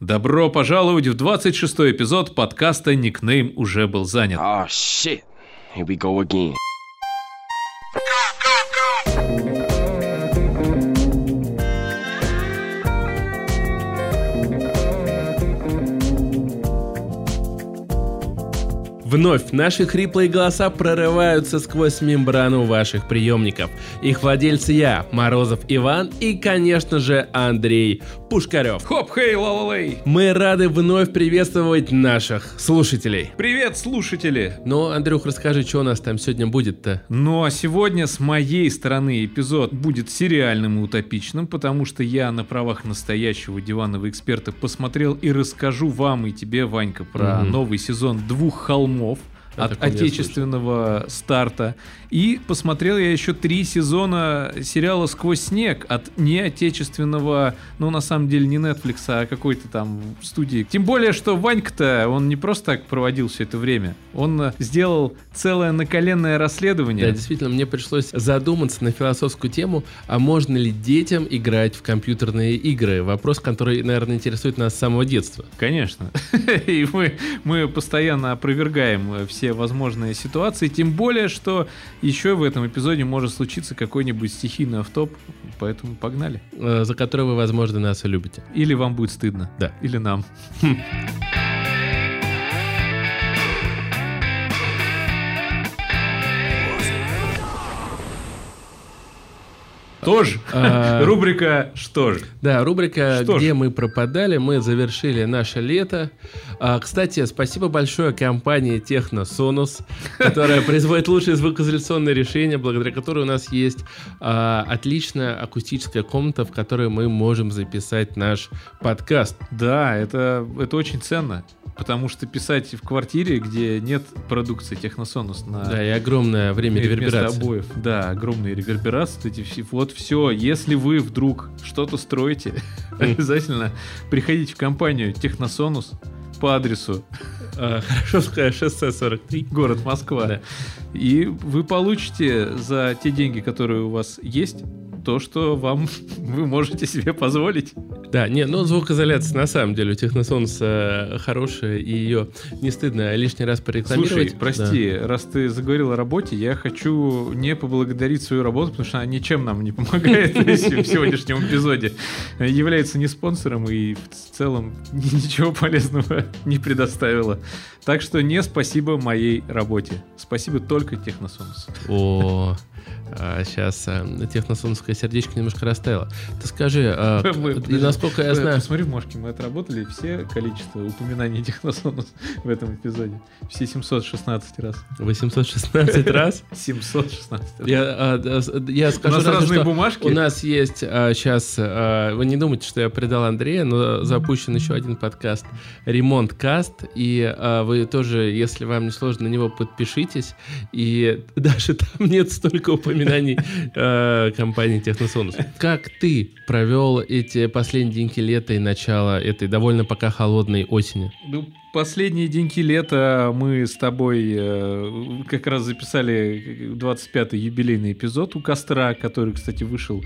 Добро пожаловать в 26-й эпизод подкаста «Никнейм уже был занят». Oh shit. Here we go again. Вновь наши хриплые голоса прорываются сквозь мембрану ваших приемников. Их владельцы я, Морозов Иван и, конечно же, Андрей Пушкарев. Хоп, хей, ла-ла-лей. Мы рады вновь приветствовать наших слушателей. Привет, слушатели. Ну, Андрюх, расскажи, что у нас там сегодня будет-то? Ну а сегодня с моей стороны эпизод будет сериальным и утопичным, потому что я на правах настоящего диванного эксперта посмотрел и расскажу вам и тебе, Ванька, про Мгм. новый сезон «Двух холмов». Я От отечественного старта. И посмотрел я еще три сезона сериала «Сквозь снег» от неотечественного, ну, на самом деле, не Netflix, а какой-то там студии. Тем более, что Ванька-то, он не просто так проводил все это время. Он сделал целое наколенное расследование. Да, действительно, мне пришлось задуматься на философскую тему, а можно ли детям играть в компьютерные игры? Вопрос, который, наверное, интересует нас с самого детства. Конечно. И мы, мы постоянно опровергаем э, все возможные ситуации. Тем более, что еще в этом эпизоде может случиться какой-нибудь стихийный автоп. Поэтому погнали. э, за который вы, возможно, нас и любите. Или вам будет стыдно. Да. Или нам. Тоже. А, Рубрика «Что ж?». Да, рубрика Что. «Где мы пропадали», мы завершили наше лето. А, кстати, спасибо большое компании Техносонус, которая производит лучшие звукоизоляционные решения, благодаря которой у нас есть а, отличная акустическая комната, в которой мы можем записать наш подкаст. Да, это, это очень ценно. Потому что писать в квартире, где нет продукции Техносонус на Да, и огромное время реверберации. обоев. Да, огромные реверберации. вот Эти все, вот все. Если вы вдруг что-то строите, обязательно приходите в компанию Техносонус по адресу Хорошевское шоссе 43. город Москва. И вы получите за те деньги, которые у вас есть, то, что вам вы можете себе позволить. Да, не, ну звукоизоляция на самом деле у Техносонуса хорошая, и ее не стыдно лишний раз порекламировать. Слушай, прости, раз ты заговорил о работе, я хочу не поблагодарить свою работу, потому что она ничем нам не помогает в сегодняшнем эпизоде. Является не спонсором и в целом ни- ничего полезного не предоставила. Так что не спасибо моей работе. Спасибо только Техносонус. Да. О, сейчас техносонское сердечко немножко растаяло. Ты скажи, а, Мы- и насколько я Э, знаю... Посмотри, Мошки, мы отработали все количество упоминаний Техносонус в этом эпизоде. Все 716 раз. 816 раз. 716 раз. Я, а, я У скажу нас разве разные что бумажки. У нас есть сейчас, вы не думайте, что я предал Андрея, но запущен еще один подкаст Ремонт Каст, и а, вы тоже, если вам не сложно, на него подпишитесь, и даже там нет столько упоминаний а, компании Техносонус. Как ты провел эти последние деньки лета и начало этой довольно пока холодной осени? Ну, последние деньки лета мы с тобой э, как раз записали 25-й юбилейный эпизод у костра, который, кстати, вышел,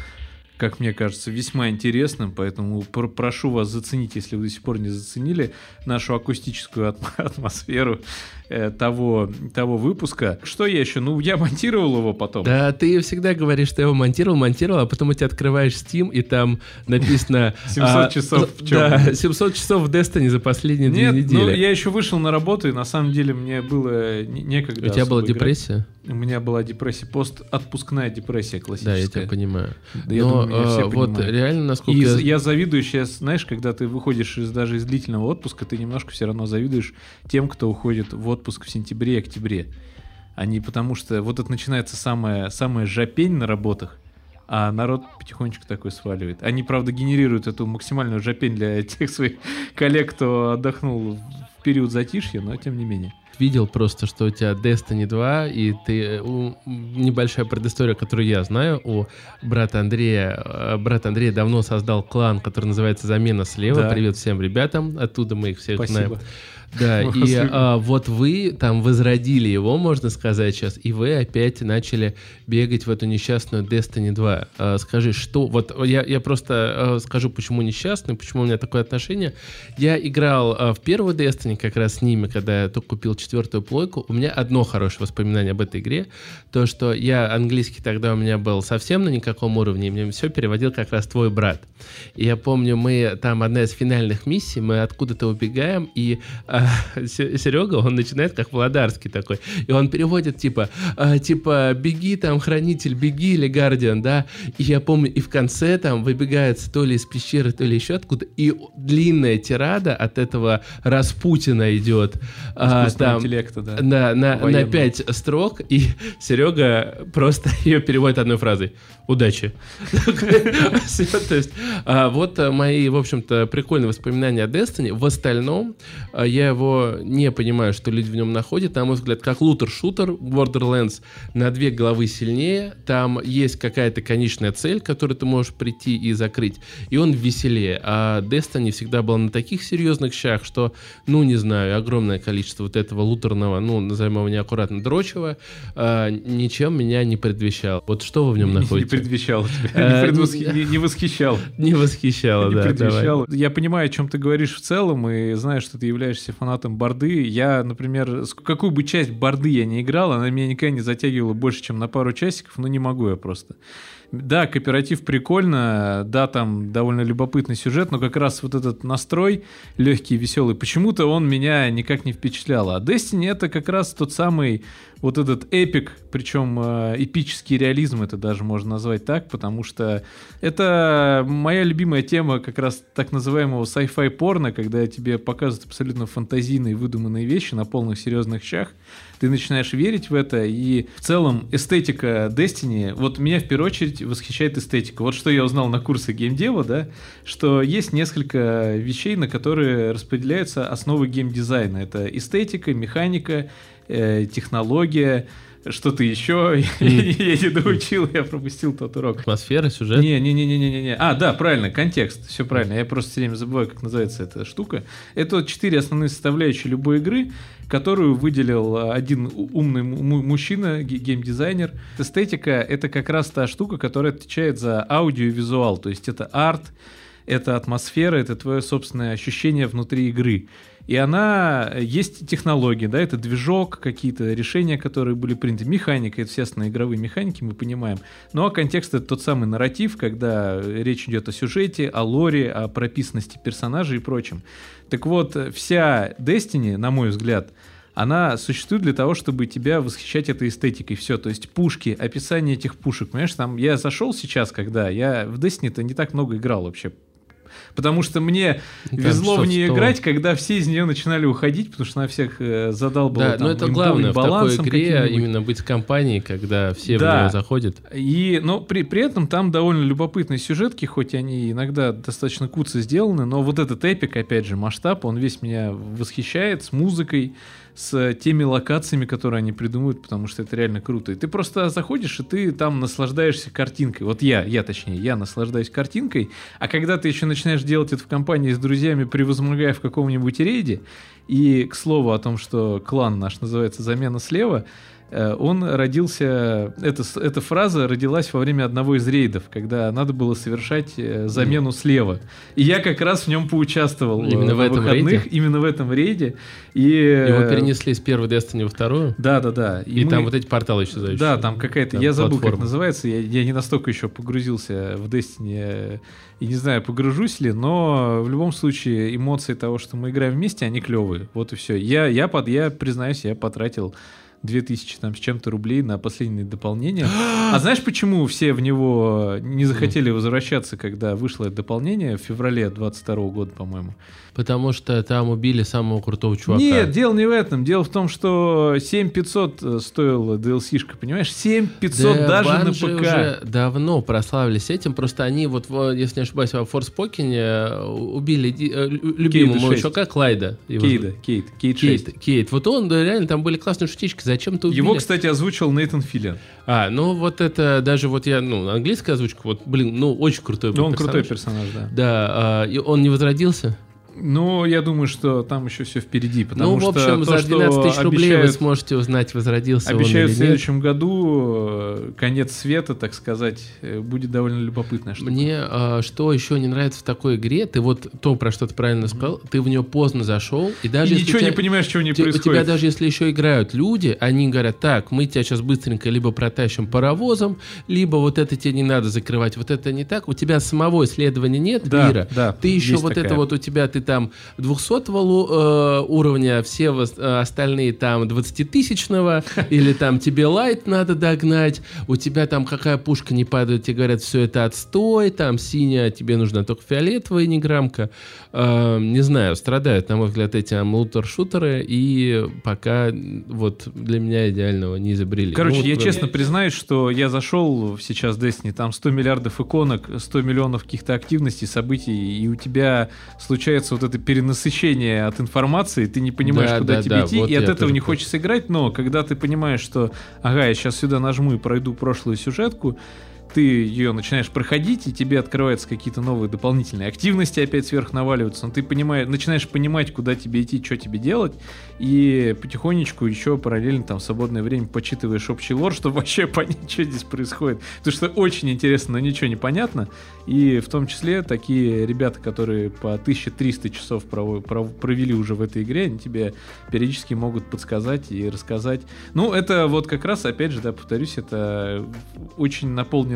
как мне кажется, весьма интересным, поэтому пр- прошу вас заценить, если вы до сих пор не заценили, нашу акустическую атм- атмосферу э, того, того выпуска. Что я еще? Ну, я монтировал его потом. Да, ты всегда говоришь, что я его монтировал, монтировал, а потом у тебя открываешь Steam, и там написано... 700 а, часов в чём? Да, 700 часов в Destiny за последние две Нет, ну, недели. я еще вышел на работу, и на самом деле мне было не- некогда У тебя была играть. депрессия? У меня была депрессия, постотпускная депрессия Да, классическая. я тебя понимаю. Да я Но думаю, меня все э, вот понимают. реально, насколько... И я- я завидую сейчас, знаешь, когда ты выходишь из, даже из длительного отпуска, ты немножко все равно завидуешь тем, кто уходит в отпуск в сентябре и октябре. Они потому что вот это начинается самая, самая жопень на работах, а народ потихонечку такой сваливает. Они, правда, генерируют эту максимальную жопень для тех своих коллег, кто отдохнул в период затишья, но тем не менее. видел просто, что у тебя Destiny 2, и ты... э, у- небольшая предыстория, которую я знаю, у брата Андрея. э, Брат Андрей давно создал клан, который называется «Замена слева». Да. Привет всем ребятам, оттуда мы их всех знаем. Да, и а, вот вы там возродили его, можно сказать сейчас, и вы опять начали бегать в эту несчастную Destiny 2. А, скажи, что... Вот я, я просто а, скажу, почему несчастный, почему у меня такое отношение. Я играл а, в первую Destiny как раз с ними, когда я только купил четвертую плойку. У меня одно хорошее воспоминание об этой игре, то, что я английский тогда у меня был совсем на никаком уровне, и мне все переводил как раз твой брат. И я помню, мы там одна из финальных миссий, мы откуда-то убегаем, и а, Серега, он начинает как Владарский такой, и он переводит типа, а, типа, беги там, хранитель, беги или гардиан, да, и я помню, и в конце там выбегает то ли из пещеры, то ли еще откуда, и длинная тирада от этого Распутина идет. а, там, интеллекта, да. на, на, на. 5 строк, и Серега просто ее переводит одной фразой. Удачи. То есть, а, вот мои, в общем-то, прикольные воспоминания о Destiny. В остальном, а, я его не понимаю, что люди в нем находят. На мой взгляд, как лутер-шутер, Borderlands на две головы сильнее. Там есть какая-то конечная цель, которую ты можешь прийти и закрыть. И он веселее. А Destiny всегда был на таких серьезных щах, что, ну, не знаю, огромное количество вот этого лутерного, ну, назовем его неаккуратно, дрочего, а, ничем меня не предвещал. Вот что вы в нем Не- Не находите? предвещал тебя, Э, не не- не восхищал. Не восхищало, не да. давай. предвещал. Я понимаю, о чем ты говоришь в целом, и знаю, что ты являешься фанатом борды. Я, например, какую бы часть борды я не играл, она меня никогда не затягивала больше, чем на пару часиков, но не могу я просто. Да, кооператив прикольно, да, там довольно любопытный сюжет, но как раз вот этот настрой легкий, веселый, почему-то он меня никак не впечатлял. А Destiny это как раз тот самый вот этот эпик, причем э, эпический реализм это даже можно назвать так, потому что это моя любимая тема как раз так называемого sci-fi порно, когда тебе показывают абсолютно фантазийные выдуманные вещи на полных серьезных щах, ты начинаешь верить в это, и в целом эстетика Destiny, вот меня в первую очередь восхищает эстетика. Вот что я узнал на курсе геймдева, да, что есть несколько вещей, на которые распределяются основы геймдизайна. Это эстетика, механика, э, технология, что-то еще. Я не доучил, я пропустил тот урок. Атмосфера, сюжет. Не, не, не, не, не, не. А, да, правильно, контекст. Все правильно. Я просто все время забываю, как называется эта штука. Это четыре основные составляющие любой игры, которую выделил а, один умный му- мужчина, ге- геймдизайнер. Эстетика — это как раз та штука, которая отвечает за аудио и визуал. То есть это арт, это атмосфера, это твое собственное ощущение внутри игры. И она, есть технологии, да, это движок, какие-то решения, которые были приняты, механика, это основные игровые механики, мы понимаем. Ну а контекст это тот самый нарратив, когда речь идет о сюжете, о лоре, о прописанности персонажей и прочем. Так вот, вся Destiny, на мой взгляд, она существует для того, чтобы тебя восхищать этой эстетикой. Все, то есть пушки, описание этих пушек. Понимаешь, там я зашел сейчас, когда я в Destiny-то не так много играл вообще. Потому что мне Там везло в нее 100. играть, когда все из нее начинали уходить, потому что она всех э, задалбала. Да, там, но это главное в такой игре именно быть в компании, когда все в Да. нее заходят. И, но при, при этом там довольно любопытные сюжетки, хоть они иногда достаточно куцы сделаны, но вот этот эпик, опять же, масштаб, он весь меня восхищает с музыкой, с теми локациями, которые они придумывают, потому что это реально круто. И ты просто заходишь, и ты там наслаждаешься картинкой. Вот я, я точнее, я наслаждаюсь картинкой, а когда ты еще начинаешь делать это в компании с друзьями, превозмогая в каком-нибудь рейде, и, к слову, о том, что клан наш называется «Замена слева», он родился, эта, эта фраза родилась во время одного из рейдов, когда надо было совершать э, замену слева. И я как раз в нем поучаствовал э, Именно в этом выходных, рейде? именно в этом рейде. И, Его э, перенесли с первой Destiny во вторую, Да, да, да. и, мы- там вот эти порталы исчезающие. да, там какая-то, Там я забыл, как платформа. называется, я, я не настолько еще погрузился в Destiny, э, и не знаю, погружусь ли, но в любом случае эмоции того, что мы играем вместе, они клевые, вот и все. Я, я, под, я признаюсь, я потратил 2000 там с чем-то рублей на последние дополнения. А знаешь, почему все в него не захотели возвращаться, когда вышло это дополнение в феврале 22 года, по-моему? Потому что там убили самого крутого чувака. Нет, дело не в этом. Дело в том, что 7500 стоила DLC-шка, понимаешь? 7500 Да, даже на Bungie ПК. уже давно прославились этим, просто они вот, во- если не ошибаюсь, во Форспокене убили ди- э, лю- любимого 6. чувака Клайда. Его Кейда, Кейт, Кейт 6. Кейт, Кейт. Вот он, да, реально, там были классные шутички. Зачем ты убили? Его, кстати, озвучил Нейтан Филлиан. А, ну вот это даже вот я, ну, английская озвучка, вот, блин, ну, очень крутой был Ну, он персонаж. крутой персонаж, да. Да, а, и он не возродился? Ну, я думаю, что там еще все впереди, потому ну, в что общем, то, за 12 тысяч что рублей вы обещают- сможете узнать, возродился он в или нет. следующем году э, конец света, так сказать, э, будет довольно любопытная штука. Мне а, что еще не нравится в такой игре, ты вот то, про что ты правильно сказал, ты в нее поздно зашел, и даже И ничего тебя- не понимаешь, чего не те- у происходит. тебя даже если еще играют люди, они говорят, так, мы тебя сейчас быстренько либо протащим паровозом, либо вот это тебе не надо закрывать, вот это не так, у тебя самого исследования нет Да, мира, да, ты еще вот такая. это вот у тебя, ты там 200 лу- э, уровня, все вос- э, остальные там 20-тысячного, или там тебе лайт надо догнать, у тебя там какая пушка не падает, тебе говорят, все это отстой, там синяя, тебе нужна только фиолетовая неграмка. Э, не знаю, страдают, на мой взгляд, эти лутер-шутеры, и пока вот для меня идеального не изобрели. Короче, Ну, я прям- честно признаюсь, что я зашел сейчас в Destiny, там 100 миллиардов иконок, 100 миллионов каких-то активностей, событий, и у тебя случается вот это перенасыщение от информации, ты не понимаешь, Да, куда да, тебе да, идти, вот и от этого не хочется играть, но когда ты понимаешь, что, ага, я сейчас сюда нажму и пройду прошлую сюжетку, ты ее начинаешь проходить, и тебе открываются какие-то новые дополнительные активности опять сверх наваливаются, но ты понимаешь, начинаешь понимать, куда тебе идти, что тебе делать, и потихонечку еще параллельно там в свободное время почитываешь общий лор, чтобы вообще понять, что здесь происходит. Потому что очень интересно, но ничего не понятно. И в том числе такие ребята, которые по 1300 часов прово- пров- провели уже в этой игре, они тебе периодически могут подсказать и рассказать. Ну, это вот как раз, опять же, да, повторюсь, это очень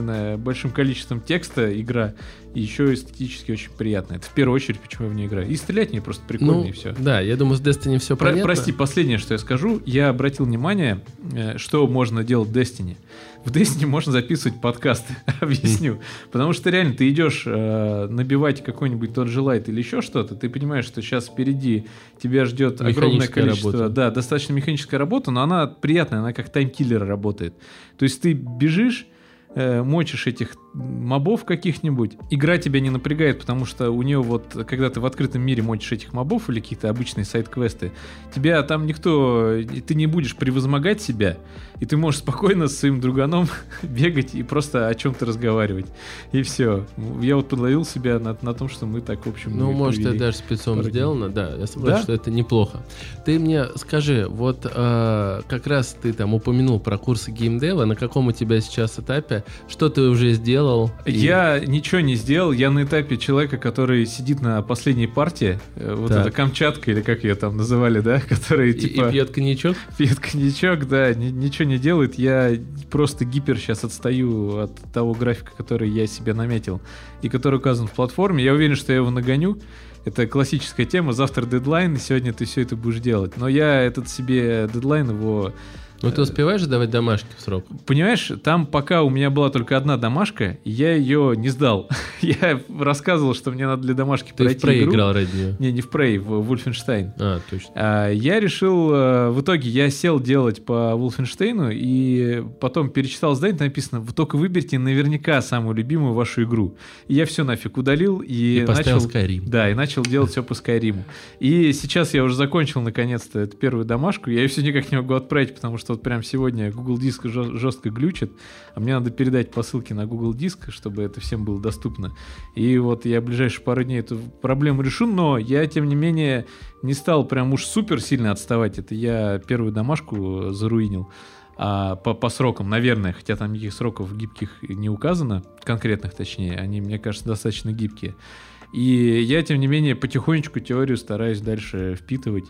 наполненная большим количеством текста игра, и еще эстетически очень приятная. Это в первую очередь, почему я в нее играю. И стрелять мне просто прикольно, Ну, и все. да, я думаю, с Destiny все Про- понятно. прости, последнее, что я скажу. Я обратил внимание, э, что можно делать в Destiny. В Destiny можно записывать подкасты, объясню. Потому что реально ты идешь э, набивать какой-нибудь тот же лайт или еще что-то, ты понимаешь, что сейчас впереди тебя ждет огромное количество... работа. Да, достаточно механическая работа, но она приятная, она как таймкиллер работает. То есть ты бежишь, мочишь этих мобов каких-нибудь, игра тебя не напрягает, потому что у нее вот, когда ты в открытом мире мочишь этих мобов или какие-то обычные сайт-квесты, тебя там никто, ты не будешь превозмогать себя, и ты можешь спокойно с своим друганом бегать и просто о чем-то разговаривать. И все. Я вот подловил себя на, на том, что мы так, в общем, Ну, может, это даже спецом сделано, да, я согласен, Да? что это неплохо. Ты мне скажи, вот э, как раз ты там упомянул про курсы геймдева, на каком у тебя сейчас этапе, что ты уже сделал? И- Я ничего не сделал, я на этапе человека, который сидит на последней партии, э, вот Так. эта Камчатка, или как ее там называли, да, который и, и типа пьет коньячок? пьет коньячок, да, ни- ничего не делает, я просто гипер сейчас отстаю от того графика, который я себе наметил, и который указан в платформе, я уверен, что я его нагоню, это классическая тема, завтра дедлайн, и сегодня ты все это будешь делать, но я этот себе дедлайн его Ну, ты успеваешь давать домашки в срок? Понимаешь, там пока у меня была только одна домашка, я ее не сдал. Я рассказывал, что мне надо для домашки Ты пройти в Prey игру. играл ради нее? Не, не в Prey, в Wolfenstein. А, точно. А, Я решил, э, в итоге я сел делать по Wolfenstein и потом перечитал задание, там написано, вы только выберите наверняка самую любимую вашу игру. И я все нафиг удалил и, И поставил начал... Skyrim. Да, и начал делать все по Скайриму. И сейчас я уже закончил наконец-то эту первую домашку. Я ее все никак не могу отправить, потому что вот прям сегодня Google Диск жестко глючит, а мне надо передать по ссылке на Google Диск, чтобы это всем было доступно. И вот я в ближайшие пару дней эту проблему решу, но я, тем не менее, не стал прям уж супер сильно отставать. Это я первую домашку заруинил. А по, по срокам, наверное, хотя там никаких сроков гибких не указано, конкретных точнее, они, мне кажется, достаточно гибкие. И я, тем не менее, потихонечку теорию стараюсь дальше впитывать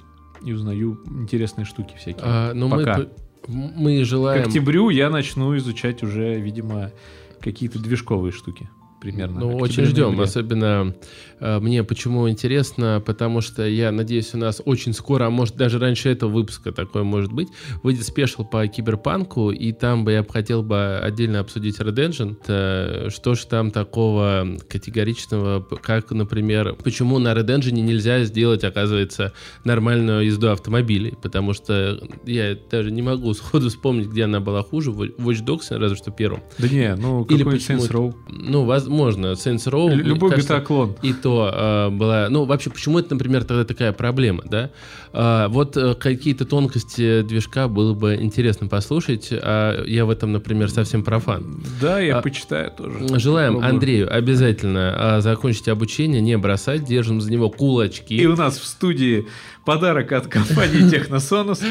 и узнаю интересные штуки всякие. А, но мы, Пока. п- мы К желаем... октябрю я начну изучать уже, видимо, какие-то движковые штуки. Примерно. Ну, очень ждем. ноябре. Особенно мне почему интересно, потому что я надеюсь, у нас очень скоро, а может даже раньше этого выпуска такое может быть, выйдет спешл по киберпанку, и там бы я хотел бы отдельно обсудить Red Engine. Э, Что же там такого категоричного, как, например, почему на Red Engine нельзя сделать, оказывается, нормальную езду автомобилей, потому что я даже не могу сходу вспомнить, где она была хуже, в Watch Dogs, разве что первым. Да не, ну Или какой почему Saints Row. Ну, воз- возможно, Saints Row... Лю- Любой GTA-клон. И то э, была... Ну, вообще, почему это, например, тогда такая проблема, да? А, вот э, какие-то тонкости движка было бы интересно послушать, а я в этом, например, совсем профан. Да, я А, почитаю тоже. Желаем Попробую. Андрею обязательно а, закончить обучение, не бросать, держим за него кулачки. И у нас в студии подарок от компании Техносонус.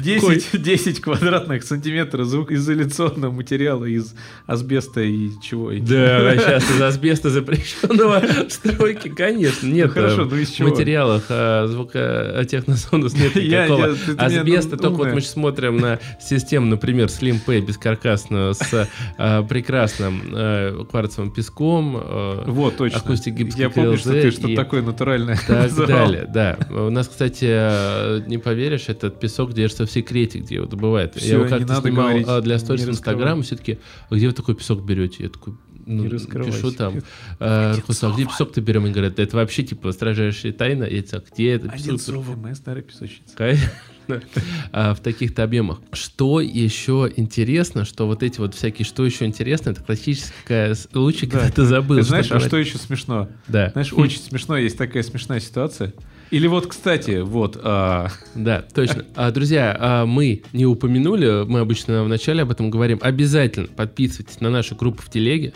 10, 10 квадратных сантиметров звукоизоляционного материала из асбеста и чего? и Да, сейчас из асбеста запрещенного стройки, конечно, нет. Ну, хорошо, ну из В чего? материалах а, звука а, техносонус нет Я- никакого я- ну, асбеста. Только вот умная. мы сейчас смотрим на систему, например, Slim P бескаркасную с а, прекрасным а, кварцевым песком, а, Вот, точно. акустик Я помню, что ты что-то такое натуральное так далее, да. У нас, кстати, э, не поверишь, этот песок держится в секрете, где его добывают. Всё, Я его как-то снимал говорить, а, для сторис в раскрывай. Инстаграм, и все-таки, «А где вы такой песок берете? Я такой, ну, пишу там, э, Руслан, а где песок-то берем? И говорят, это вообще, типа, строжайшая тайна. Я такой, где это Один песок? слово, моя старая песочница. А, в таких-то объемах. Что еще интересно, что вот эти вот всякие, что еще интересно, это классическая случай, когда ты забыл. Ты знаешь, а что еще смешно? Да. Знаешь, очень смешно, есть такая смешная ситуация. Или вот, кстати, вот, а, Да, точно. А, друзья, а, мы не упомянули, мы обычно в начале об этом говорим. Обязательно подписывайтесь на нашу группу в телеге.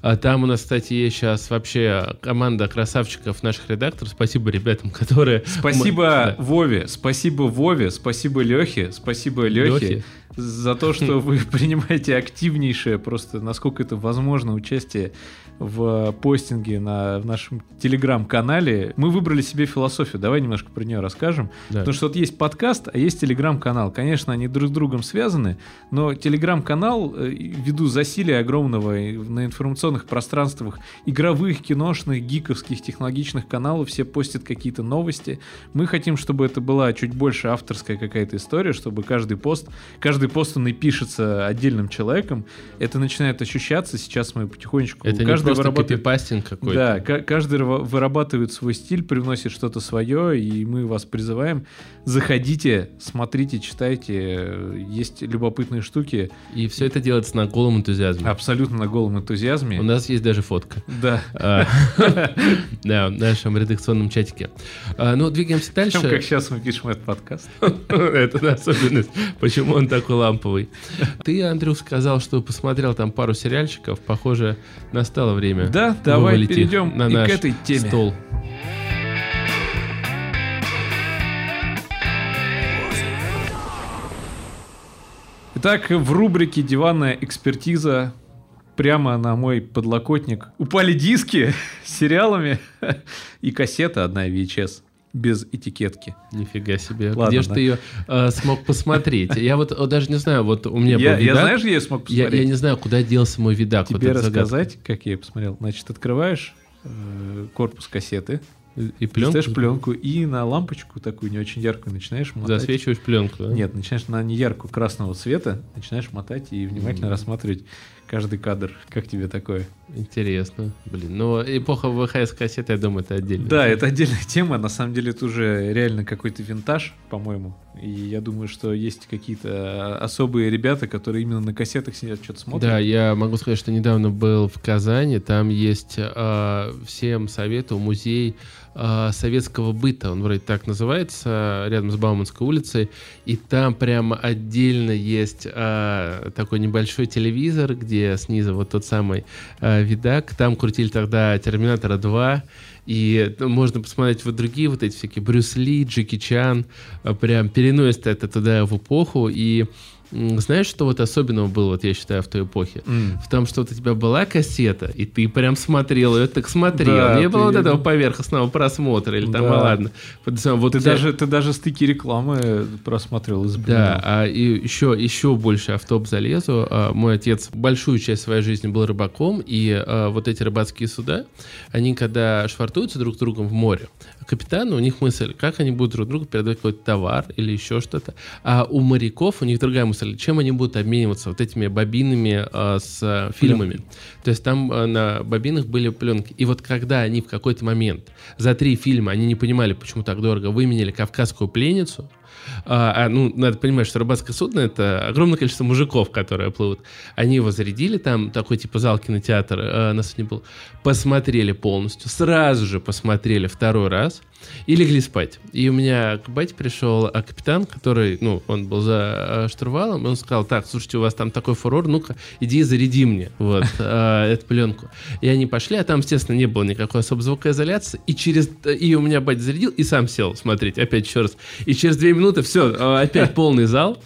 А, Там у нас, кстати, есть сейчас вообще команда красавчиков наших редакторов. Спасибо ребятам, которые... спасибо Мы- Вове, спасибо Вове, спасибо Лехе, спасибо Лехе Лёхе. за то, что вы принимаете активнейшее, просто насколько это возможно, участие в постинге на в нашем телеграм-канале. Мы выбрали себе философию, давай немножко про нее расскажем. Да. Потому что вот есть подкаст, а есть телеграм-канал. Конечно, они друг с другом связаны, но телеграм-канал, э, ввиду засилия огромного на информационных пространствах игровых, киношных, гиковских, технологичных каналов, все постят какие-то новости. Мы хотим, чтобы это была чуть больше авторская какая-то история, чтобы каждый пост, каждый пост он и пишется отдельным человеком. Это начинает ощущаться. Сейчас мы потихонечку... Это не каждый просто вырабатывает- копипастинг какой-то. да, ка- каждый вырабатывает свой стиль, привносит что-то свое, и мы вас призываем. Заходите, смотрите, читайте. э, Есть любопытные штуки. И все это делается на голом энтузиазме. Абсолютно на голом энтузиазме. У нас есть даже фотка. Да. А, Да, в нашем редакционном чатике. А, Ну, двигаемся дальше. Как сейчас мы пишем этот подкаст. Это особенность. Почему он такой ламповый? Ты, Андрюх, сказал, что посмотрел там пару сериальчиков. Похоже, настало время. Да, давай перейдем на и к наш этой теме. Стол. Итак, в рубрике «Диванная экспертиза» прямо на мой подлокотник упали диски с сериалами и кассета одна VHS без этикетки. Нифига себе. Ладно, Где же да. ты ее э, смог посмотреть? Я вот э, даже не знаю, вот у меня Я, был я видак. знаешь, где я смог я, посмотреть? я не знаю, куда делся мой видак. вот Тебе загадка. рассказать, как я ее посмотрел. Значит, открываешь э, корпус кассеты, И пленку? пленку и на лампочку такую не очень яркую начинаешь мотать. Засвечиваешь пленку, да? Нет, начинаешь на неяркую красного цвета, начинаешь мотать и внимательно рассматривать каждый кадр. Как тебе такое? Интересно. Блин, ну эпоха ВХС-кассеты, я думаю, это отдельно. Да, это отдельная тема. На самом деле это уже реально какой-то винтаж, по-моему. И я думаю, что есть какие-то особые ребята, которые именно на кассетах сидят, что-то смотрят. Да, я могу сказать, что недавно был в Казани, там есть э, всем советую музей э, советского быта, он вроде так называется, рядом с Бауманской улицей, и там прямо отдельно есть э, такой небольшой телевизор, где снизу вот тот самый э, видак, там крутили тогда Терминатора 2, и ну, можно посмотреть вот другие вот эти всякие Брюс Ли, Джеки Чан, э, прям переносят это туда в эпоху, и знаешь, что вот особенного было, вот я считаю, в той эпохе? М. В том, что вот у тебя была кассета, и ты прям смотрел ее, так смотрел. Да, Не было ты- вот этого поверхностного просмотра, или там, Да. а ладно. Вот, Ты тебя- даже, ты даже стыки рекламы просматривал и Да, а и еще, еще больше автоп залезу. А, Мой отец большую часть своей жизни был рыбаком, и а, вот эти рыбацкие суда, они когда швартуются друг с другом в море, капитаны, у них мысль, как они будут друг другу передавать какой-то товар или еще что-то. А у моряков у них другая мысль, чем они будут обмениваться вот этими бобинами а, с а, фильмами. То есть там а, на бобинах были пленки. И вот когда они в какой-то момент за три фильма, они не понимали, почему так дорого, выменяли «Кавказскую пленницу», А, а, ну, надо понимать, что рыбацкое судно — это огромное количество мужиков, которые плывут. Они его зарядили, там такой типа зал кинотеатр э, на судне был, посмотрели полностью, сразу же посмотрели второй раз — atrás и легли спать. И у меня к бате пришел а, капитан, который, ну, он был за а, штурвалом, и он сказал, так, слушайте, у вас там такой фурор, ну-ка, иди заряди мне вот а, эту пленку. И они пошли, а там, естественно, не было никакой особой звукоизоляции, и через... И у меня батя зарядил, и сам сел смотреть, опять еще раз. И через две минуты все, а, опять полный зал.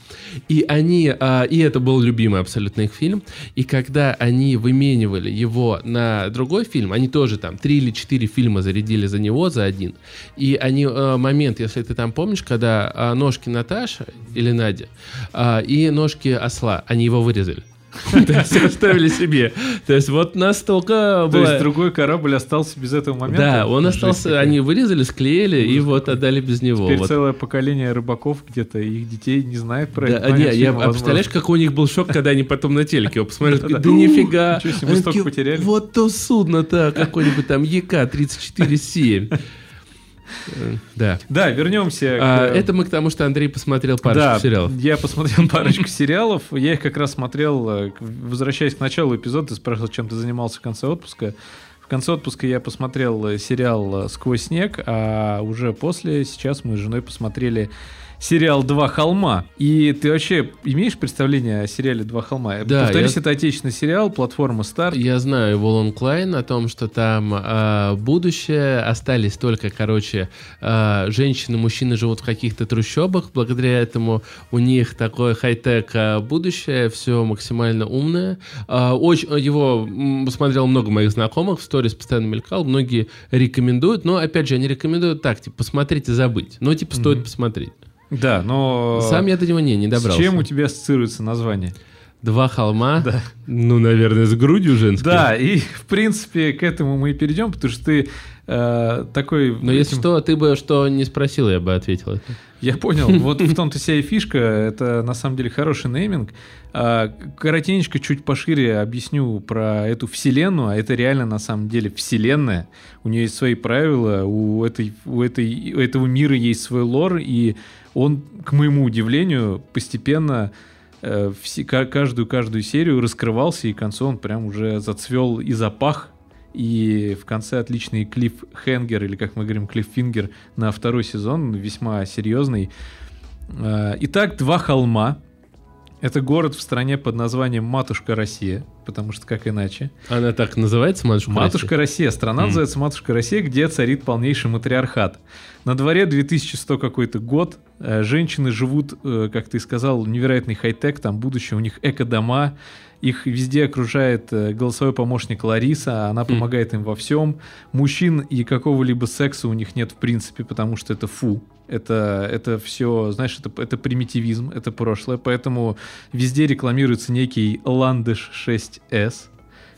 И они... И это был любимый абсолютно их фильм. И когда они выменивали его на другой фильм, они тоже там три или четыре фильма зарядили за него, за один. И они э, момент, если ты там помнишь, когда э, ножки Наташа или Надя э, и ножки осла, они его вырезали. То есть оставили себе. То есть вот настолько То есть другой корабль остался без этого момента? Да, он остался, они вырезали, склеили и вот отдали без него. Теперь целое поколение рыбаков где-то, их детей не знает про это. Не, я, а представляешь, какой у них был шок, когда они потом на телеке его посмотрели, да нифига. Мы столько потеряли. Вот то судно-то, какой-нибудь там ЕК-34-7. Да. Да, вернемся. А, к... Это мы к тому, что Андрей посмотрел парочку да, сериалов. Я посмотрел парочку сериалов. Я их как раз смотрел, э, возвращаясь к началу эпизода, ты спрашивал, чем ты занимался в конце отпуска. В конце отпуска я посмотрел э, сериал «Сквозь снег», а уже после, сейчас мы с женой посмотрели сериал «Два холма». И ты вообще имеешь представление о сериале «Два холма»? Да. Повторюсь, я... это отечественный сериал, платформа «Старт». Я знаю его логлайн о том, что там э, будущее, остались только, короче, э, женщины, мужчины живут в каких-то трущобах, благодаря этому у них такое хай-тек э, будущее, все максимально умное. Э, очень, его смотрел много моих знакомых, в сторис постоянно мелькал, многие рекомендуют, но, опять же, они рекомендуют так, типа, посмотреть и забыть. Но, типа, стоит mm-hmm. посмотреть. Да, но... Сам я до него не, не добрался. С чем у тебя ассоциируется название? Два холма? Да. Ну, наверное, с грудью женской. Да, и, в принципе, к этому мы и перейдем, потому что ты э, такой... Но если что, ты бы что не спросил, я бы ответил это. Я понял. Вот в том-то вся и фишка. Это, на самом деле, хороший нейминг. А, коротенечко, чуть пошире объясню про эту вселенную. А это реально, на самом деле, вселенная. У нее есть свои правила, у, этой, у, этой, у этого мира есть свой лор, и он, к моему удивлению, постепенно э, все, каждую каждую серию раскрывался, и к концу он прям уже зацвел и запах. И в конце отличный клифф Хенгер, или как мы говорим, клиффингер на второй сезон, весьма серьезный. Э, итак, два холма. Это город в стране под названием Матушка Россия, потому что как иначе. Она так называется, Матушка, Матушка Россия? Россия. Страна mm. называется Матушка Россия, где царит полнейший матриархат. На дворе 2100 какой-то год. Э, женщины живут, э, как ты сказал, невероятный хай-тек, там будущее, у них эко-дома, их везде окружает э, голосовой помощник Лариса, она помогает им во всем. Мужчин и какого-либо секса у них нет в принципе, потому что это фу. Это, это все, знаешь, это, это примитивизм, это прошлое, поэтому везде рекламируется некий Ландыш 6S.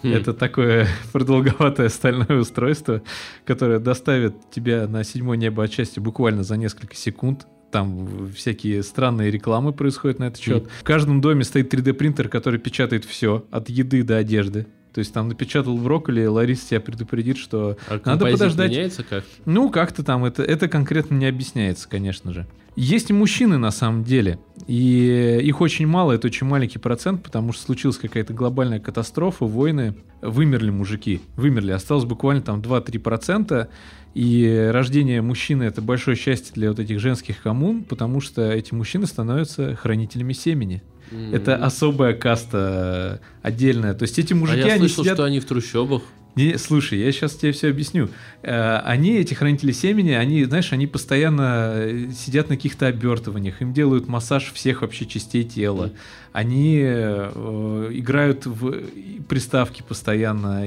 Mm. Это такое продолговатое стальное устройство, которое доставит тебя на седьмое небо отчасти буквально за несколько секунд. Там всякие странные рекламы происходят на этот счет. Mm. В каждом доме стоит 3D-принтер, который печатает все, от еды до одежды. То есть там напечатал брокколи, Лариса тебя предупредит, что а надо подождать. меняется как? Ну, как-то там, это, это конкретно не объясняется, конечно же. Есть и мужчины на самом деле, и их очень мало, это очень маленький процент, потому что случилась какая-то глобальная катастрофа, войны, вымерли мужики, вымерли, осталось буквально там 2-3%, и рождение мужчины это большое счастье для вот этих женских коммун, потому что эти мужчины становятся хранителями семени. Mm-hmm. Это особая каста отдельная. То есть эти мужики, а я они слышал, сидят... что они в трущобах. Не, слушай, я сейчас тебе все объясню. Э, они, эти хранители семени, они, знаешь, они постоянно э, сидят на каких-то обертываниях, им делают массаж всех вообще частей тела. Они э, играют в приставки постоянно,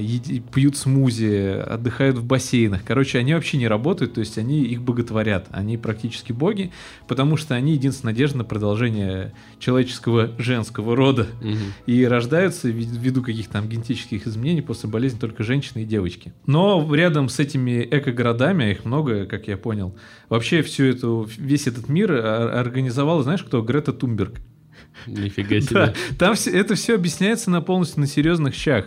пьют смузи, отдыхают в бассейнах. Короче, они вообще не работают, то есть они их боготворят. Они практически боги, потому что они единственная надежда на продолжение человеческого женского рода. Угу. И рождаются ввиду каких-то там генетических изменений после болезни только женщины и девочки. Но рядом с этими эко-городами, а их много, как я понял, вообще всю эту, весь этот мир организовал, знаешь кто? Грета Тумберг. Нифига себе. Да, там все, это все объясняется на полностью на серьезных щах.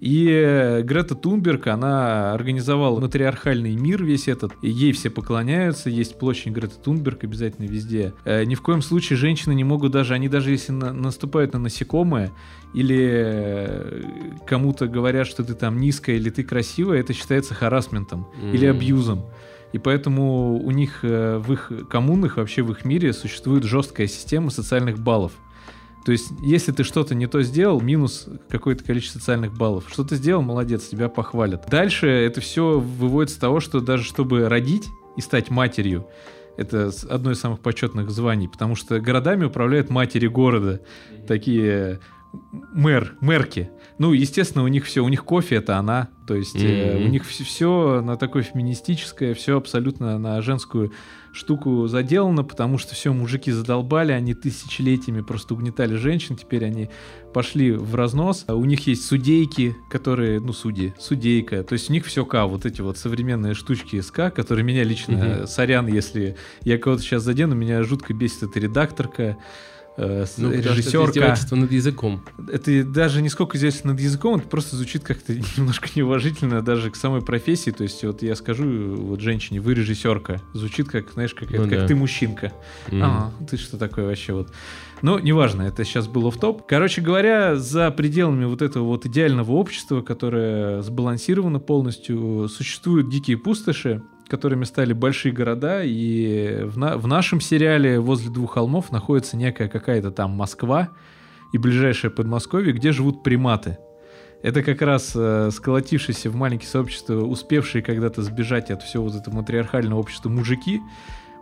И э, Грета Тунберг, она организовала матриархальный мир весь этот, и ей все поклоняются, есть площадь Греты Тунберг обязательно везде. Э, ни в коем случае женщины не могут даже, они даже если на, наступают на насекомое, или э, кому-то говорят, что ты там низкая или ты красивая, это считается харасментом mm. или абьюзом. И поэтому у них в их коммунах, вообще в их мире существует жесткая система социальных баллов. То есть, если ты что-то не то сделал, минус какое-то количество социальных баллов. Что ты сделал, молодец, тебя похвалят. Дальше это все выводит с того, что даже чтобы родить и стать матерью, это одно из самых почетных званий, потому что городами управляют матери города, такие мэр, мэрки. Ну, естественно, у них все, у них кофе это она, то есть mm-hmm. э, у них все, все на такое феминистическое, все абсолютно на женскую штуку заделано, потому что все, мужики задолбали, они тысячелетиями просто угнетали женщин, теперь они пошли в разнос. У них есть судейки, которые, ну, судьи, судейка, то есть у них все К, вот эти вот современные штучки из К, которые меня лично, mm-hmm. сорян, если я кого-то сейчас задену, меня жутко бесит эта редакторка, э, ну, режиссерка. Это над языком. Это даже не сколько издевательство над языком, это просто звучит как-то немножко неуважительно даже к самой профессии. То есть вот я скажу вот женщине, вы режиссерка, звучит как, знаешь, как, ну, как да. ты мужчинка. Mm. А, ты что такое вообще вот. Но неважно, это сейчас было в топ. Короче говоря, за пределами вот этого вот идеального общества, которое сбалансировано полностью, существуют дикие пустоши, которыми стали большие города, и в, на, в нашем сериале возле двух холмов находится некая какая-то там Москва и ближайшее Подмосковье, где живут приматы. Это как раз э, сколотившиеся в маленькие сообщества, успевшие когда-то сбежать от всего вот этого матриархального общества мужики,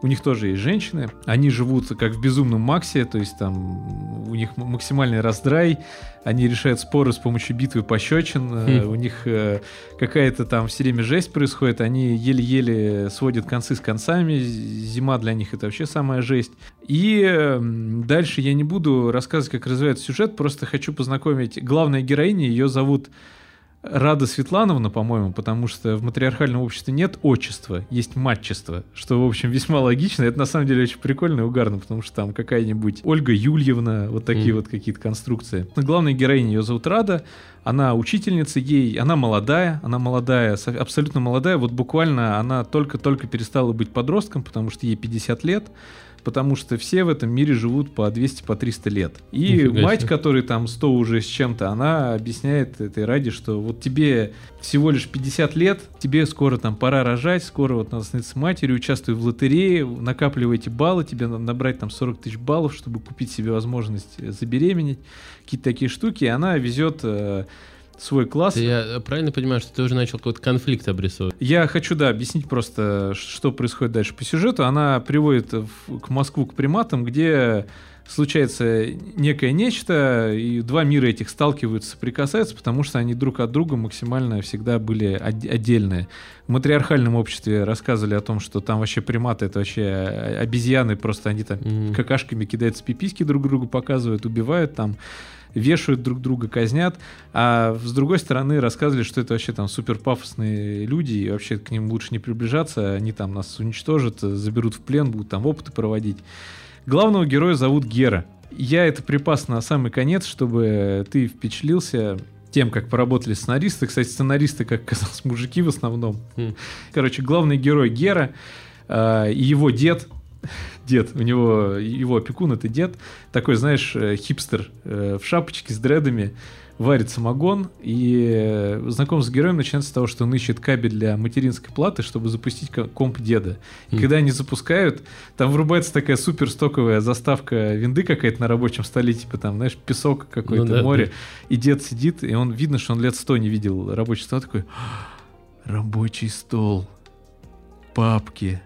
у них тоже есть женщины, они живут как в безумном Максе, то есть там у них максимальный раздрай, они решают споры с помощью битвы пощечин, хм. у них э, какая-то там все время жесть происходит, они еле-еле сводят концы с концами, зима для них это вообще самая жесть. И дальше я не буду рассказывать, как развивается сюжет, просто хочу познакомить. Главная героиня, ее зовут Рада Светлановна, по-моему, потому что в матриархальном обществе нет отчества, есть матчество, что, в общем, весьма логично. Это на самом деле очень прикольно и угарно, потому что там какая-нибудь Ольга Юльевна, вот такие mm. вот какие-то конструкции. Но главная героиня ее зовут Рада, она учительница, ей, она молодая, она молодая, абсолютно молодая, вот буквально она только-только перестала быть подростком, потому что ей 50 лет, потому что все в этом мире живут по 200, по 300 лет. И Нифига мать, себе. которой там 100 уже с чем-то, она объясняет этой ради, что вот тебе всего лишь 50 лет, тебе скоро там пора рожать, скоро вот надо становиться матерью, участвуй в лотерее, накапливайте баллы, тебе надо набрать там 40 тысяч баллов, чтобы купить себе возможность забеременеть, какие-то такие штуки, и она везет э, свой класс. Ты, я правильно понимаю, что ты уже начал какой-то конфликт обрисовывать? Я хочу, да, объяснить просто, что происходит дальше по сюжету. Она приводит в, к Москву к приматам, где случается некое нечто, и два мира этих сталкиваются, соприкасаются, потому что они друг от друга максимально всегда были отдельные. В матриархальном обществе рассказывали о том, что там вообще приматы, это вообще обезьяны, просто они там mm-hmm. какашками кидаются, пиписьки друг другу показывают, убивают там вешают друг друга, казнят. А с другой стороны рассказывали, что это вообще там супер пафосные люди, и вообще к ним лучше не приближаться, они там нас уничтожат, заберут в плен, будут там опыты проводить. Главного героя зовут Гера. Я это припас на самый конец, чтобы ты впечатлился тем, как поработали сценаристы. Кстати, сценаристы, как казалось, мужики в основном. Mm. Короче, главный герой Гера э, и его дед дед, у него, его опекун это дед, такой, знаешь, э, хипстер э, в шапочке с дредами, варит самогон, и э, знаком с героем начинается с того, что он ищет кабель для материнской платы, чтобы запустить комп деда. И mm. когда они запускают, там врубается такая супер стоковая заставка винды какая-то на рабочем столе, типа там, знаешь, песок какой-то, ну, да, море, да. и дед сидит, и он видно, что он лет сто не видел рабочий стол, такой, рабочий стол, папки,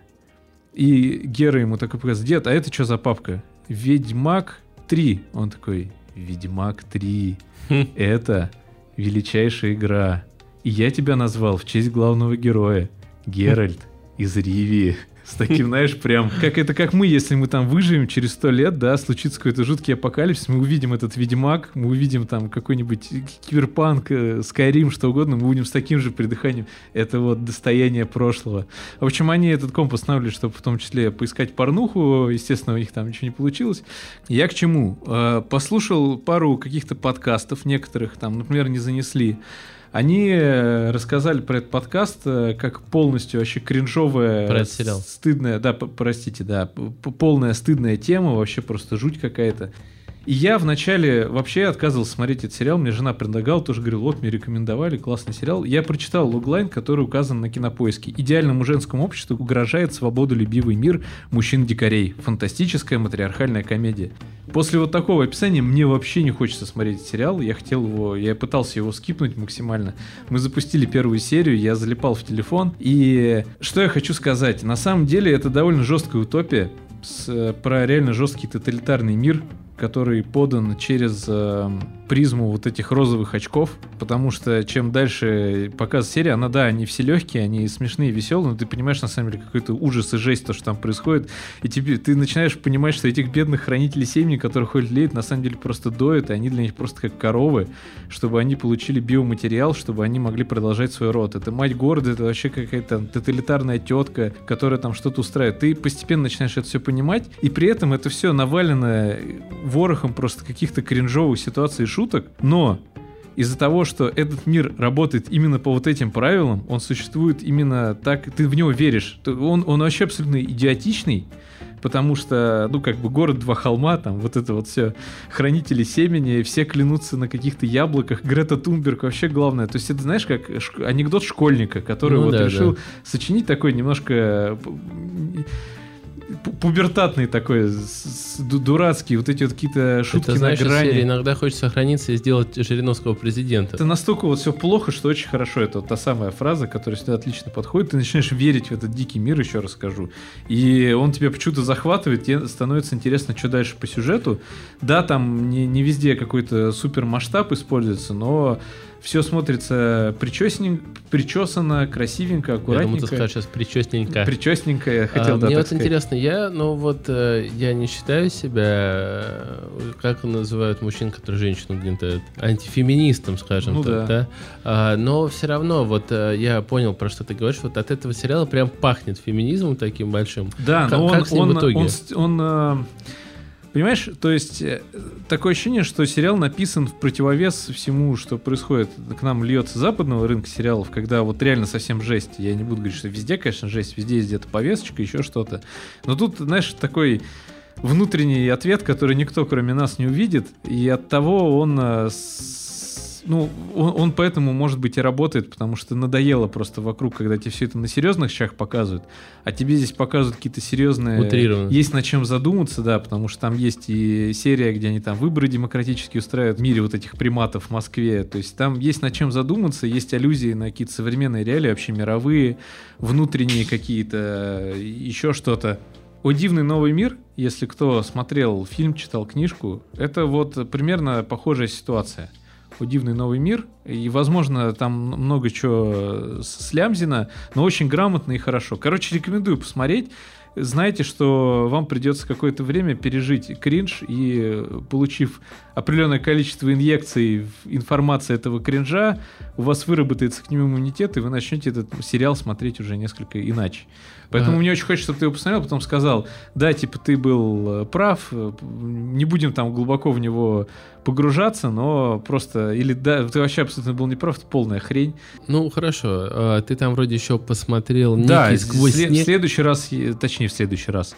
и Гера ему такой показывает, дед, а это что за папка? Ведьмак 3. Он такой, Ведьмак 3. Хм. Это величайшая игра. И я тебя назвал в честь главного героя. Геральт из Ривии. С таким, знаешь, прям, как это как мы, если мы там выживем через сто лет, да, случится какой-то жуткий апокалипсис, мы увидим этот Ведьмак, мы увидим там какой-нибудь киберпанк, Скайрим, что угодно, мы будем с таким же придыханием. Это вот достояние прошлого. В общем, они этот комп устанавливали, чтобы в том числе поискать порнуху, естественно, у них там ничего не получилось. Я к чему? Э, послушал пару каких-то подкастов, некоторых там, например, не занесли Они э, рассказали про этот подкаст, э, как полностью вообще кринжовая, Про стыдная, да, простите, да, полная стыдная тема, вообще просто жуть какая-то. И я вначале вообще отказывался смотреть этот сериал. Мне жена предлагала, тоже говорил, вот, мне рекомендовали, классный сериал. Я прочитал логлайн, который указан на кинопоиске. Идеальному женскому обществу угрожает свободолюбивый мир мужчин-дикарей. Фантастическая матриархальная комедия. После вот такого описания мне вообще не хочется смотреть сериал. Я хотел его, я пытался его скипнуть максимально. Мы запустили первую серию, я залипал в телефон. И что я хочу сказать? На самом деле это довольно жесткая утопия с, э, про реально жесткий тоталитарный мир, который подан через э, призму вот этих розовых очков, потому что чем дальше показ серии, она, да, они все легкие, они смешные, веселые, но ты понимаешь, на самом деле, какой-то ужас и жесть, то, что там происходит, и тебе, ты начинаешь понимать, что этих бедных хранителей семьи, которые ходят леют, на самом деле просто доят, и они для них просто как коровы, чтобы они получили биоматериал, чтобы они могли продолжать свой род. Это мать города, это вообще какая-то тоталитарная тетка, которая там что-то устраивает. Ты постепенно начинаешь это все понимать, и при этом это все навалено ворохом просто каких-то кринжовых ситуаций и шуток, но из-за того, что этот мир работает именно по вот этим правилам, он существует именно так, ты в него веришь. Он, он вообще абсолютно идиотичный, потому что, ну, как бы город два холма, там вот это вот все, хранители семени, все клянутся на каких-то яблоках, Грета Тунберг вообще главное. То есть это, знаешь, как анекдот школьника, который Ну вот да, решил да. сочинить такой немножко пубертатный такой, с- с- ду- дурацкий, вот эти вот какие-то шутки Это, знаешь, на грани. серии иногда хочется сохраниться и сделать Жириновского президента. Это настолько вот все плохо, что очень хорошо. Это вот та самая фраза, которая сюда отлично подходит. Ты начинаешь верить в этот дикий мир, еще раз скажу. И он тебя почему-то захватывает, тебе становится интересно, что дальше по сюжету. Да, там не, не везде какой-то супер масштаб используется, но все смотрится причеснен... причесано, красивенько, Я думаю, ты аккуратненько. скажешь сейчас причестненько. Причесненько, я А, хотел, да, Мне вот сказать. интересно, я, ну вот, э, я не считаю себя, э, как называют мужчин, которые женщину где-то, антифеминистом, скажем Ну так, да. да. А, но все равно, вот э, я понял, про что ты говоришь, вот от этого сериала прям пахнет феминизмом таким большим. Да, Как- но он, как он, в итоге? он он, э, понимаешь, то есть э, такое ощущение, что сериал написан в противовес всему, что происходит. К нам льется западного рынка сериалов, когда вот реально совсем жесть. Я не буду говорить, что везде, конечно, жесть, везде есть где-то повесточка, еще что-то. Но тут, знаешь, такой внутренний ответ, который никто, кроме нас, не увидит, и от того он э, с- ну, он, он поэтому, может быть, и работает, потому что надоело просто вокруг, когда тебе все это на серьезных щах показывают, а тебе здесь показывают какие-то серьезные... Утрированно. Есть над чем задуматься, да, потому что там есть и серия, где они там выборы демократические устраивают в мире вот этих приматов в Москве. То есть там есть над чем задуматься, есть аллюзии на какие-то современные реалии, вообще мировые, внутренние какие-то, еще что-то. «О дивный новый мир», если кто смотрел фильм, читал книжку, это вот примерно похожая ситуация. «О дивный новый мир», и, возможно, там много чего слямзено, но очень грамотно и хорошо. Короче, рекомендую посмотреть. Знайте, что вам придется какое-то время пережить кринж и, получив определенное количество инъекций информации этого кринжа, у вас выработается к нему иммунитет, и вы начнете этот сериал смотреть уже несколько иначе. Поэтому А. мне очень хочется, чтобы ты его посмотрел, потом сказал, да, типа, ты был э, прав, э, не будем там глубоко в него погружаться, но просто, или да, ты вообще абсолютно был неправ, это полная хрень. Ну, хорошо, а, ты там вроде еще посмотрел Да, «Некий сквозь сле- в снег». следующий раз, точнее, в следующий раз.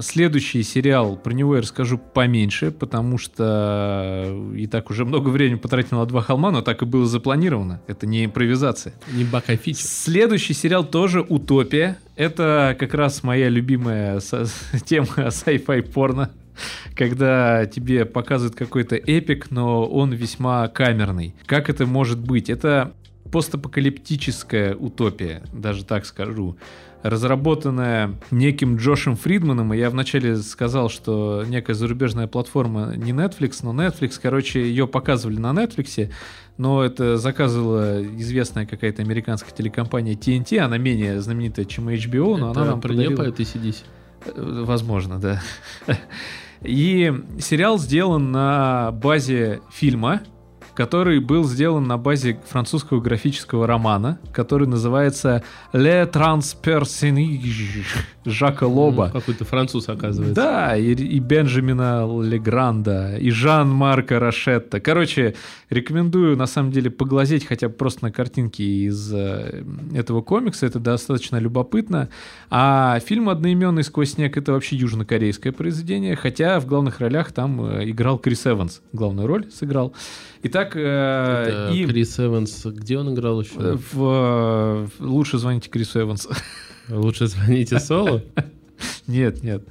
Следующий сериал, про него я расскажу поменьше, потому что и так уже много времени потратил на два холма, но так и было запланировано. Это не импровизация. Не баг, а фича. Следующий сериал тоже «Утопия». Это как раз моя любимая тема sci-fi порно, когда тебе показывают какой-то эпик, но он весьма камерный. Как это может быть? Это постапокалиптическая утопия, даже так скажу, разработанная неким Джошем Фридманом, и я вначале сказал, что некая зарубежная платформа не Netflix, но Netflix, короче, ее показывали на Netflix, но это заказывала известная какая-то американская телекомпания TNT, она менее знаменитая, чем HBO, но Это она нам нее подарила- поют ACDC. Э, Возможно, да. И сериал сделан на базе фильма, который был сделан на базе французского графического романа, который называется «Le Transpersonnage» Жака Лоба. Ну, Какой-то француз, оказывается. Да, и, и Бенджамина Легранда, и Жан-Марка Рашетта. Короче, рекомендую, на самом деле, поглазеть хотя бы просто на картинки из э, этого комикса. Это достаточно любопытно. А фильм «Одноименный сквозь снег» — это вообще южнокорейское произведение, хотя в главных ролях там э, играл Крис Эванс. Главную роль сыграл. Итак, э, и Крис Эванс, где он играл еще? в, в- лучше звоните Крису Эвансу. Лучше звоните Солу. нет, нет.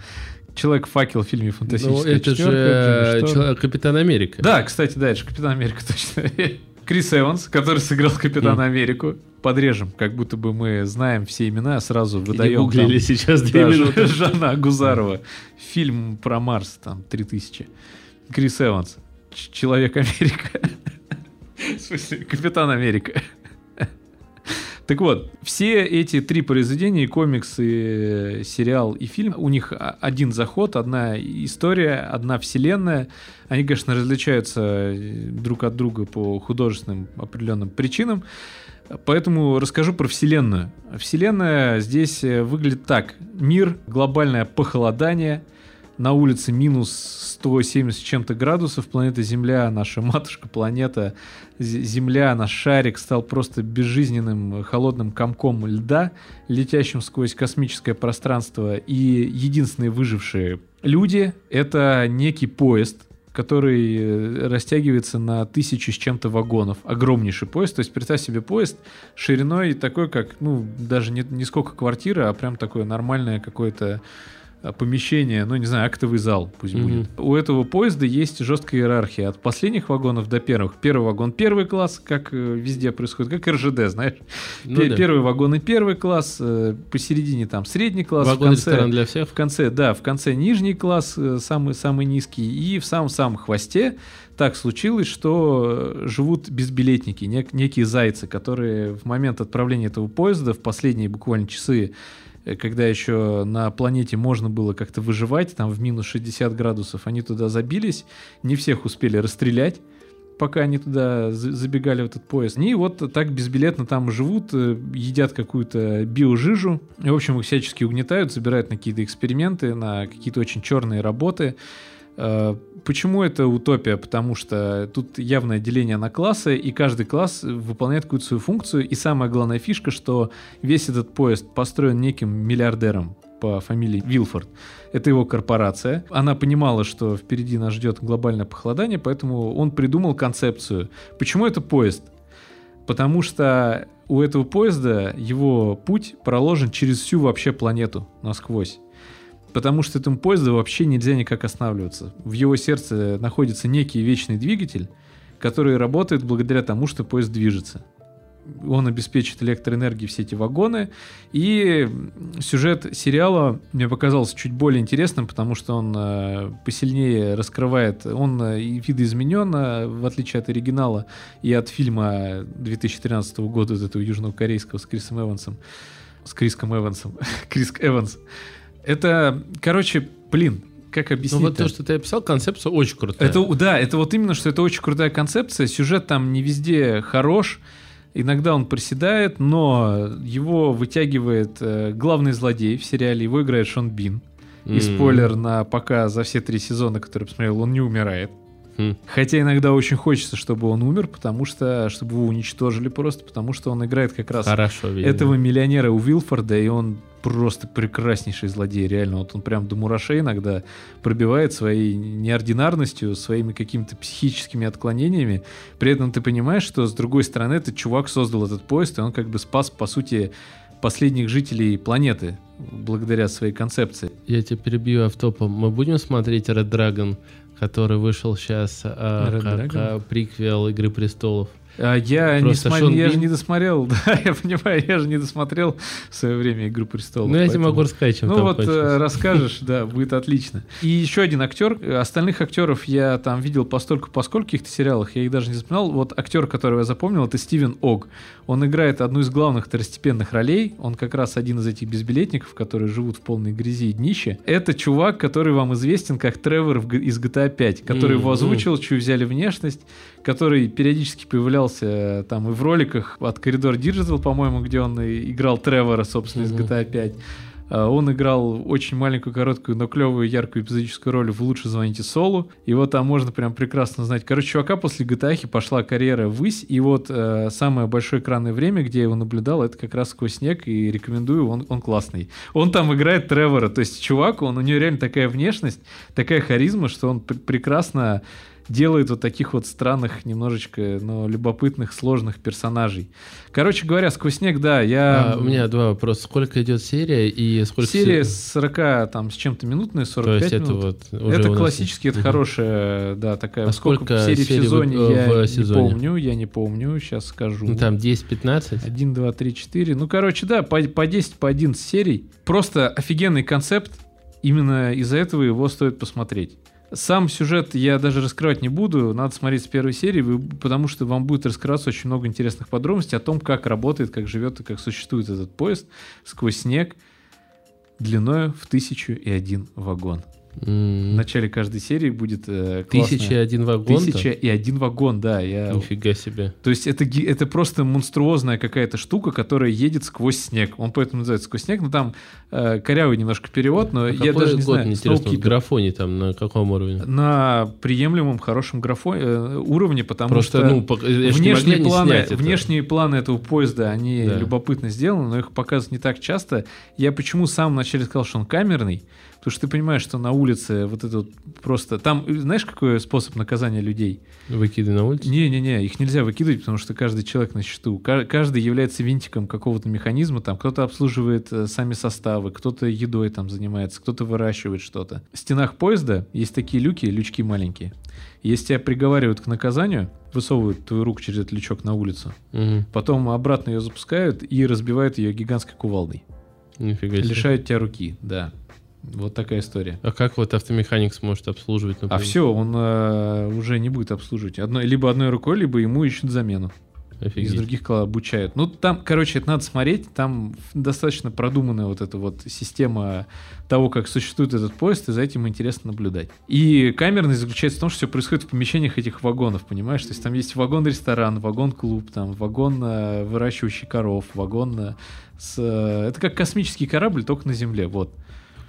Человек-факел в фильме Ну, «Фантастическая это же четверка», э, человек- Капитан Америка. Да, кстати, да, это же Капитан Америка, точно. Крис Эванс, который сыграл Капитана. Америку. Подрежем, как будто бы мы знаем все имена, сразу выдаем. гуглили там, сейчас две да, минуты. Жанна Агузарова. Фильм про Марс, там, 3000. Крис Эванс. Человек Америка. В смысле, Капитан Америка. Так вот, все эти три произведения, и комикс, и э, сериал, и фильм, у них один заход, одна история, одна вселенная. Они, конечно, различаются э, друг от друга по художественным определенным причинам. Поэтому расскажу про Вселенную. Вселенная здесь э, выглядит так. Мир, глобальное похолодание, на улице минус 170 с чем-то градусов, планета Земля, наша матушка планета, Земля, наш шарик стал просто безжизненным э, холодным комком льда, летящим сквозь космическое пространство, и единственные выжившие люди — это некий поезд, который э, растягивается на тысячу с чем-то вагонов. Огромнейший поезд. То есть представь себе поезд шириной такой, как, ну, даже не, не сколько квартира, а прям такое нормальное какое-то помещение, ну, не знаю, актовый зал пусть Мгм. будет. У этого поезда есть жесткая иерархия от последних вагонов до первых. Первый вагон первый класс, как э, везде происходит, как РЖД, знаешь. Ну Пе- да. Первый вагон и первый класс, э, посередине там средний класс, в конце, Вагон-ресторан для всех. в конце, да, в конце нижний класс, э, самый, самый низкий, и в самом-самом хвосте так случилось, что э, живут безбилетники, нек- некие зайцы, которые в момент отправления этого поезда, в последние буквально часы, э, когда еще на планете можно было как-то выживать, там в минус 60 градусов, они туда забились, не всех успели расстрелять, пока они туда за- забегали в этот поезд. Они вот так безбилетно там живут, э, едят какую-то биожижу. И, в общем, их всячески угнетают, забирают на какие-то эксперименты, на какие-то очень черные работы. Э, Почему это утопия? Потому что тут явное деление на классы, и каждый класс выполняет какую-то свою функцию. И самая главная фишка, что весь этот поезд построен неким миллиардером по фамилии Вилфорд. Это его корпорация. Она понимала, что впереди нас ждет глобальное похолодание, поэтому он придумал концепцию. Почему это поезд? Потому что у этого поезда его путь проложен через всю вообще планету насквозь. Потому что этому поезду вообще нельзя никак останавливаться. В его сердце находится некий вечный двигатель, который работает благодаря тому, что поезд движется. Он обеспечит электроэнергией все эти вагоны. И сюжет сериала мне показался чуть более интересным, потому что он э, посильнее раскрывает. Он э, видоизменен, э, в отличие от оригинала и от фильма 2013 года, вот этого южнокорейского с Крисом Эвансом. С Криском Эвансом. Криск Эванс. Это, короче, блин, как Ну объяснить? вот то, что ты описал, концепция очень крутая. Это, да, это вот именно, что это очень крутая концепция. Сюжет там не везде хорош. Иногда он проседает, но его вытягивает э, главный злодей в сериале. Его играет Шон Бин. И М. спойлер на пока за все три сезона, которые я посмотрел, он не умирает. Хм. Хотя иногда очень хочется, чтобы он умер, потому что, чтобы его уничтожили просто, потому что он играет как раз Хорошо, этого миллионера у Вилфорда, и он просто прекраснейший злодей, реально. Вот он прям до мурашей иногда пробивает своей неординарностью, своими какими-то психическими отклонениями. При этом ты понимаешь, что с другой стороны этот чувак создал этот поезд, и он как бы спас, по сути, последних жителей планеты благодаря своей концепции. Я тебя перебью автопом. Мы будем смотреть Red Dragon, который вышел сейчас Red как Dragon? а, приквел Игры престолов. А я, не смо- Шон я же Бин. не досмотрел, да, я понимаю, я же не досмотрел в свое время «Игру престолов». Ну, я тебе могу рассказать, чем Ну вот кончилось. э, расскажешь, да, будет отлично. И еще один актер. Э, Остальных актеров я там видел постольку по скольких-то сериалах, я их даже не запоминал. Вот актер, которого я запомнил, это Стивен Ог. Он играет одну из главных второстепенных ролей. Он как раз один из этих безбилетников, которые живут в полной грязи и днище. Это чувак, который вам известен как Тревор из GTA 5, который его М, озвучил, чью взяли внешность, который периодически появлялся э, там и в роликах от Коридор Digital, по-моему, где он играл Тревора, собственно, из Мгм. GTA 5. А, Он играл очень маленькую, короткую, но клевую, яркую эпизодическую роль в «Лучше звоните Солу». Его там можно прям прекрасно знать. Короче, чувака после GTA пошла карьера ввысь, и вот э, самое большое экранное время, где я его наблюдал, это как раз «Сквозь снег», и рекомендую, он, он классный. Он там играет Тревора, то есть чувак, он, у него реально такая внешность, такая харизма, что он пр- прекрасно делает вот таких вот странных, немножечко, но любопытных, сложных персонажей. Короче говоря, «Сквозь снег», да, я... А, у меня два вопроса. Сколько идет серия и сколько... Серия се- с 40 там с чем-то минутная, То 45 есть это минут. вот уже это у нас- классически, это хорошая, да, такая. А сколько, сколько серий в серий в- сезоне, в- я в не сезоне? помню, я не помню, сейчас скажу. Ну, там 10-15. 1, 2, 3, 4. Ну, короче, да, по, по 10, по 11 серий. Просто офигенный концепт. Именно из-за этого его стоит посмотреть. Сам сюжет я даже раскрывать не буду, надо смотреть с первой серии, потому что вам будет раскрываться очень много интересных подробностей о том, как работает, как живет и как существует этот поезд сквозь снег длиною в тысячу и один вагон. В начале каждой серии будет э, Тысяча и один вагон. Тысяча и один вагон, да. Я... Нифига себе. То есть это, это просто монструозная какая-то штука, которая едет сквозь снег. Он поэтому называется сквозь снег, но там э, корявый немножко перевод, но А я даже не год, знаю. интересно, вот графоне там на каком уровне? На приемлемом хорошем графо... э, уровне, потому Просто, что ну, не внешние, планы, внешние планы этого поезда, они Да. любопытно сделаны, но их показывают не так часто. Я почему в самом начале сказал, что он камерный? Потому что ты понимаешь, что на улице вот это вот просто... Там, знаешь, какой способ наказания людей? Выкиды на улицу? Не-не-не, их нельзя выкидывать, потому что каждый человек на счету. Ка- Каждый является винтиком какого-то механизма. Там кто-то обслуживает э, сами составы, кто-то едой там занимается, кто-то выращивает что-то. В стенах поезда есть такие люки, лючки маленькие. Если тебя приговаривают к наказанию, высовывают твою руку через этот лючок на улицу, Мгм. потом обратно ее запускают и разбивают ее гигантской кувалдой. Нифига себе. Лишают тебя руки, да. Вот такая история. А как вот автомеханик сможет обслуживать, А например? все, он э, уже не будет обслуживать. Одной, либо одной рукой, либо ему ищут замену. Из Офигеть. других кла- обучают. Ну, там, короче, это надо смотреть. Там достаточно продуманная вот эта вот система того, как существует этот поезд, и за этим интересно наблюдать. И камерность заключается в том, что все происходит в помещениях этих вагонов, понимаешь? То есть там есть вагон-ресторан, вагон-клуб, там вагон э, выращивающий коров, вагон э, с... э, это как космический корабль, только на Земле, вот.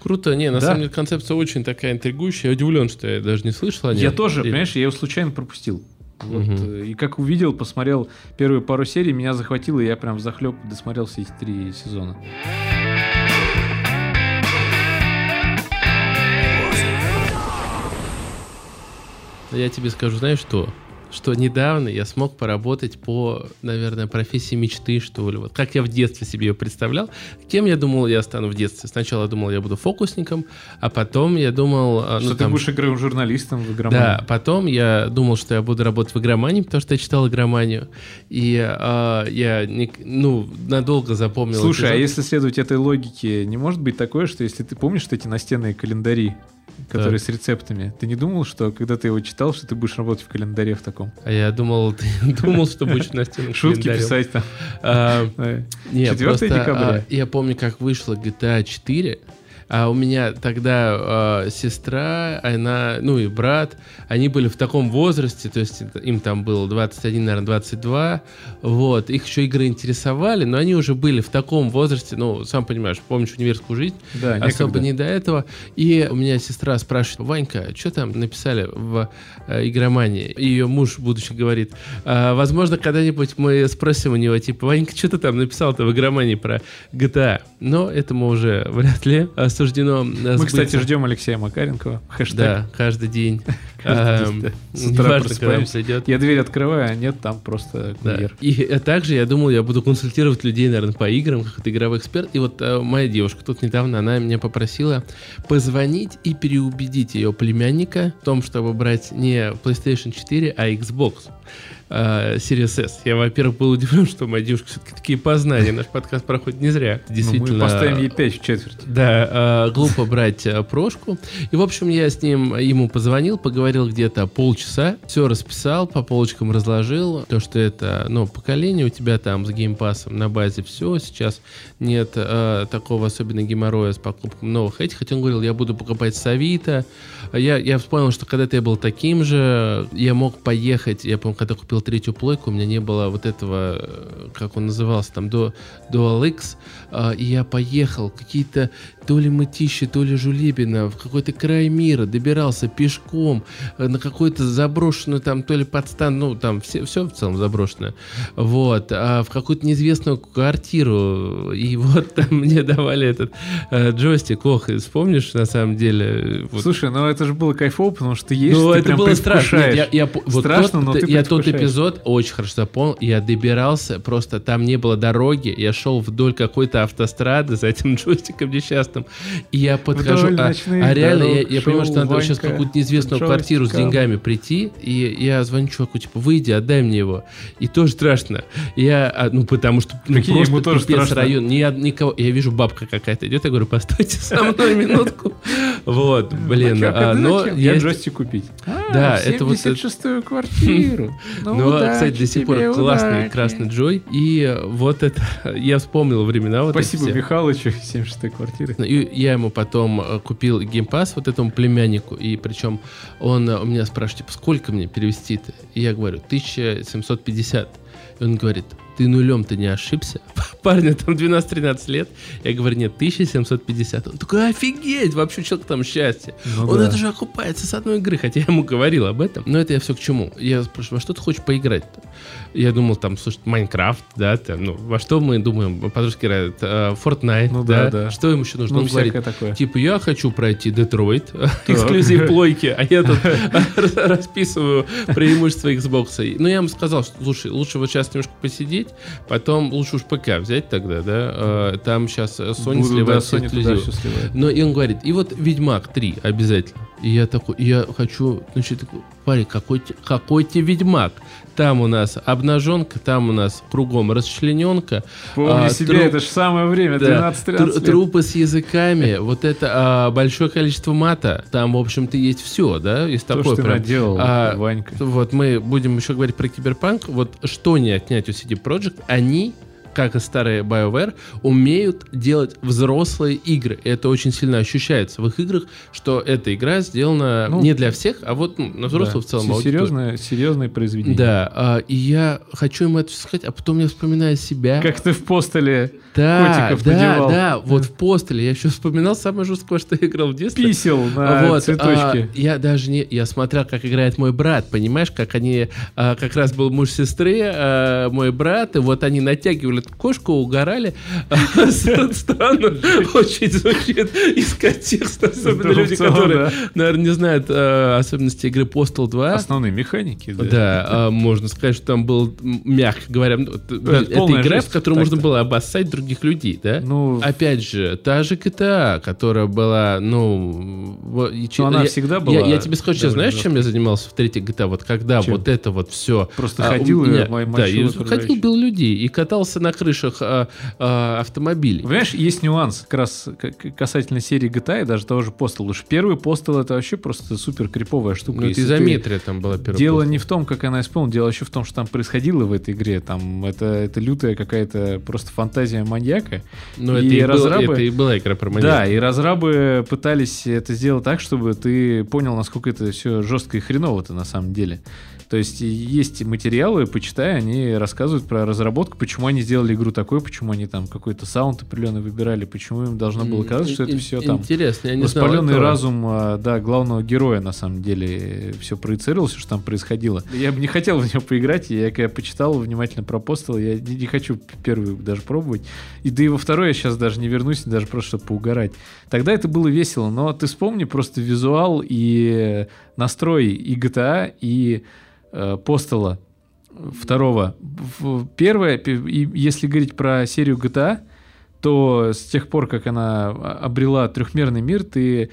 Круто. Не, на Да. самом деле концепция очень такая интригующая. Я удивлен, что я даже не слышал о ней. Я тоже, Или- понимаешь, я его случайно пропустил. Вот, э, И как увидел, посмотрел первые пару серий, меня захватило, и я прям захлеб досмотрел все эти три сезона. Я тебе скажу, знаешь что? Что недавно я смог поработать по, наверное, профессии мечты, что ли. Вот как я в детстве себе ее представлял. Кем я думал, я стану в детстве? Сначала я думал, я буду фокусником, а потом я думал... а, Что ну, ты там, будешь игровым журналистом в игромании. Да, потом я думал, что я буду работать в игромании, потому что я читал игроманию. И а, я, не- ну, надолго запомнил... Слушай, а эпизод. если следовать этой логике, не может быть такое, что если ты помнишь что эти настенные календари, которые Так. с рецептами, ты не думал, что когда ты его читал, что ты будешь работать в календаре в таком? А я думал, ты думал, что будешь на стенах Шутки писать там. А, Да. Не, 4 просто, декабря. а, я помню, как вышла GTA 4, а у меня тогда а, сестра, она, ну и брат, они были в таком возрасте, то есть это- им там было 21, наверное, 22, вот, их еще игры интересовали, но они уже были в таком возрасте, ну, сам понимаешь, помнишь универскую жизнь, Да, особо некогда. не до этого. И у меня сестра спрашивает, Ванька, что там написали в э, игромании? И ее муж, будущий, говорит, «А, возможно, когда-нибудь мы спросим у него, типа, Ванька, что ты там написал-то в игромании про GTA? Но этому уже вряд ли э, суждено э, Мы, кстати, ждем Алексея Макаренкова. Хэштег. Да, каждый день. Каждый Эм, день, да. С утра Неважно, когда он придет. Я дверь открываю, а нет, там просто курьер. И э, также я думал, я буду консультировать людей, наверное, по играм, как игровой эксперт. И вот э, моя девушка тут недавно, она меня попросила позвонить и переубедить ее племянника в том, чтобы брать не PlayStation 4, а Xbox. Э, Series S. Я, во-первых, был удивлен, что моя девушка все-таки такие познания. Наш подкаст проходит не зря. Действительно. Ну, мы поставим ей 5 в четверть. Да, э, глупо брать э, прошку. И, в общем, я с ним, ему позвонил, поговорил где-то полчаса, все расписал, по полочкам разложил. То, что это, ну, поколение у тебя там с геймпасом на базе все. Сейчас нет э, такого особенно геморроя с покупкой новых этих. Хотя он говорил, я буду покупать с Авито. Я, я вспомнил, что когда-то я был таким же, я мог поехать, я помню, когда купил третью плойку, у меня не было вот этого, э, как он назывался, там, до Dual X, э, и я поехал, какие-то то ли Мытищи, то ли Жулебина, в какой-то край мира, добирался пешком э, на какую-то заброшенную там, то ли подстан, ну, там все, все в целом заброшенное, вот, а в какую-то неизвестную квартиру, и вот там мне давали этот э, джойстик, ох, вспомнишь, на самом деле? Вот. Слушай, ну это же было кайфово, потому что ты едешь, ну, ты это прям было страшно. Нет, я, я, вот страшно, тот, но ты Я тот эпизод очень хорошо запомнил, я добирался, просто там не было дороги, я шел вдоль какой-то автострады за этим джойстиком несчастным, и я подхожу, а, а реально я, я понимаю, что надо сейчас в какую-то неизвестную квартиру с деньгами прийти, и я звоню чуваку, типа, выйди, отдай мне его. И тоже страшно. Я, а, ну, потому что ну, Прикинь, просто ему тоже страшно. район. Ни, никого, я вижу, бабка какая-то идет, я говорю, постойте со мной минутку. Вот, блин. А, но я джойстик купить. Да, это вот... 76-ю квартиру. Ну, кстати, до сих пор классный красный Джой. И вот это, я вспомнил времена вот Спасибо Михалычу, 76-й квартиры. И я ему потом э, купил геймпас вот этому племяннику, и причем он у меня спрашивает, типа, сколько мне перевести-то? И я говорю, 1750. И он говорит, ты нулем-то не ошибся? Парню там 12-13 лет. Я говорю, нет, 1750. Он такой, офигеть, вообще человек там счастье. Ну, он да. это же окупается с одной игры, хотя я ему говорил об этом. Но это я все к чему. Я спрашиваю, во что ты хочешь поиграть-то? Я думал, там, слушай, Майнкрафт, да, там, ну, во что мы думаем? Подружки играют uh, Fortnite, ну, да, да, да. Что им еще нужно? Ну, Он говорит, такое. типа, я хочу пройти Детройт, эксклюзив плойки, а я тут расписываю преимущества Xbox. Ну, я ему сказал, что, слушай, лучше вот сейчас немножко посидеть, потом лучше уж ПК взять тогда, да, там сейчас Sony сливает все эксклюзивы. Но и он говорит, и вот Ведьмак 3 обязательно. И я такой, я хочу, значит, такой, парень, какой, какой тебе Ведьмак? Там у нас обнаженка, там у нас кругом расчлененка. Помни а, себе, труп, это же самое время, 12-13 да, лет. Трупы с языками, вот это а, большое количество мата. Там, в общем-то, есть все, да? Такое что прям. ты наделал, а, Ванька. Вот мы будем еще говорить про Киберпанк. Вот что не отнять у CD Projekt, они как и старые BioWare, умеют делать взрослые игры. И это очень сильно ощущается в их играх, что эта игра сделана ну, не для всех, а вот ну, на взрослую да, в целом серьезное, серьезное произведение. Да, а, и я хочу им это сказать, а потом я вспоминаю себя. Как ты в постеле да, котиков да, надевал. Да, вот в постеле. Я еще вспоминал самое жесткое, что я играл в детстве. Писел на вот, цветочке. А, я даже не... Я смотрел, как играет мой брат, понимаешь, как они... А, как раз был муж сестры, а, мой брат, и вот они натягивали кошку, угорали. Странно очень звучит из контекста, особенно люди, которые, наверное, не знают а, особенности игры Postal 2. Основные механики. Да, а, можно сказать, что там был, мягко говоря, это игра, в которой можно было обоссать других людей, да? Ну, опять же, та же GTA, которая была, ну, ну она всегда была. Я, тебе скажу, сейчас знаешь, чем я занимался в третьей GTA? Вот когда вот это вот все. Просто ходил и Да, ходил, бил людей и катался на крышах а, а, автомобилей. Понимаешь, есть нюанс как раз касательно серии GTA и даже того же Postal. Уж первый Postal это вообще просто супер криповая штука. Ну, это изометрия там была первая. Дело Postal. не в том, как она исполнена, дело еще в том, что там происходило в этой игре. Там это, это лютая какая-то просто фантазия маньяка. Ну, это, и разрабы... это и была игра про маньяка. Да, и разрабы пытались это сделать так, чтобы ты понял, насколько это все жестко и хреново-то на самом деле. То есть есть материалы, почитай, они рассказывают про разработку, почему они сделали игру такой, почему они там какой-то саунд определенно выбирали, почему им должно было казаться, что это все там Интересно, я не воспаленный знал разум, а, да, главного героя на самом деле все проецировался, что там происходило. Я бы не хотел в него поиграть, я когда почитал внимательно про Postal, я не, не хочу первый даже пробовать. И да и во второй я сейчас даже не вернусь, даже просто чтобы поугарать. Тогда это было весело, но ты вспомни просто визуал и настрой и GTA, и Постела второго. Первое, если говорить про серию GTA, то с тех пор, как она обрела трехмерный мир, ты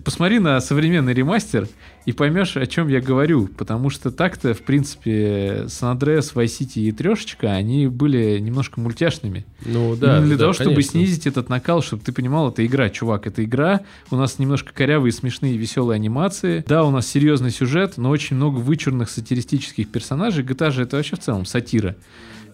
посмотри на современный ремастер и поймешь, о чем я говорю. Потому что так-то, в принципе, San Andreas, Vice City и Трешечка, они были немножко мультяшными. Ну да. Именно для да, того, чтобы конечно. снизить этот накал, чтобы ты понимал, это игра, чувак, это игра. У нас немножко корявые, смешные, веселые анимации. Да, у нас серьезный сюжет, но очень много вычурных сатиристических персонажей. GTA же это вообще в целом сатира.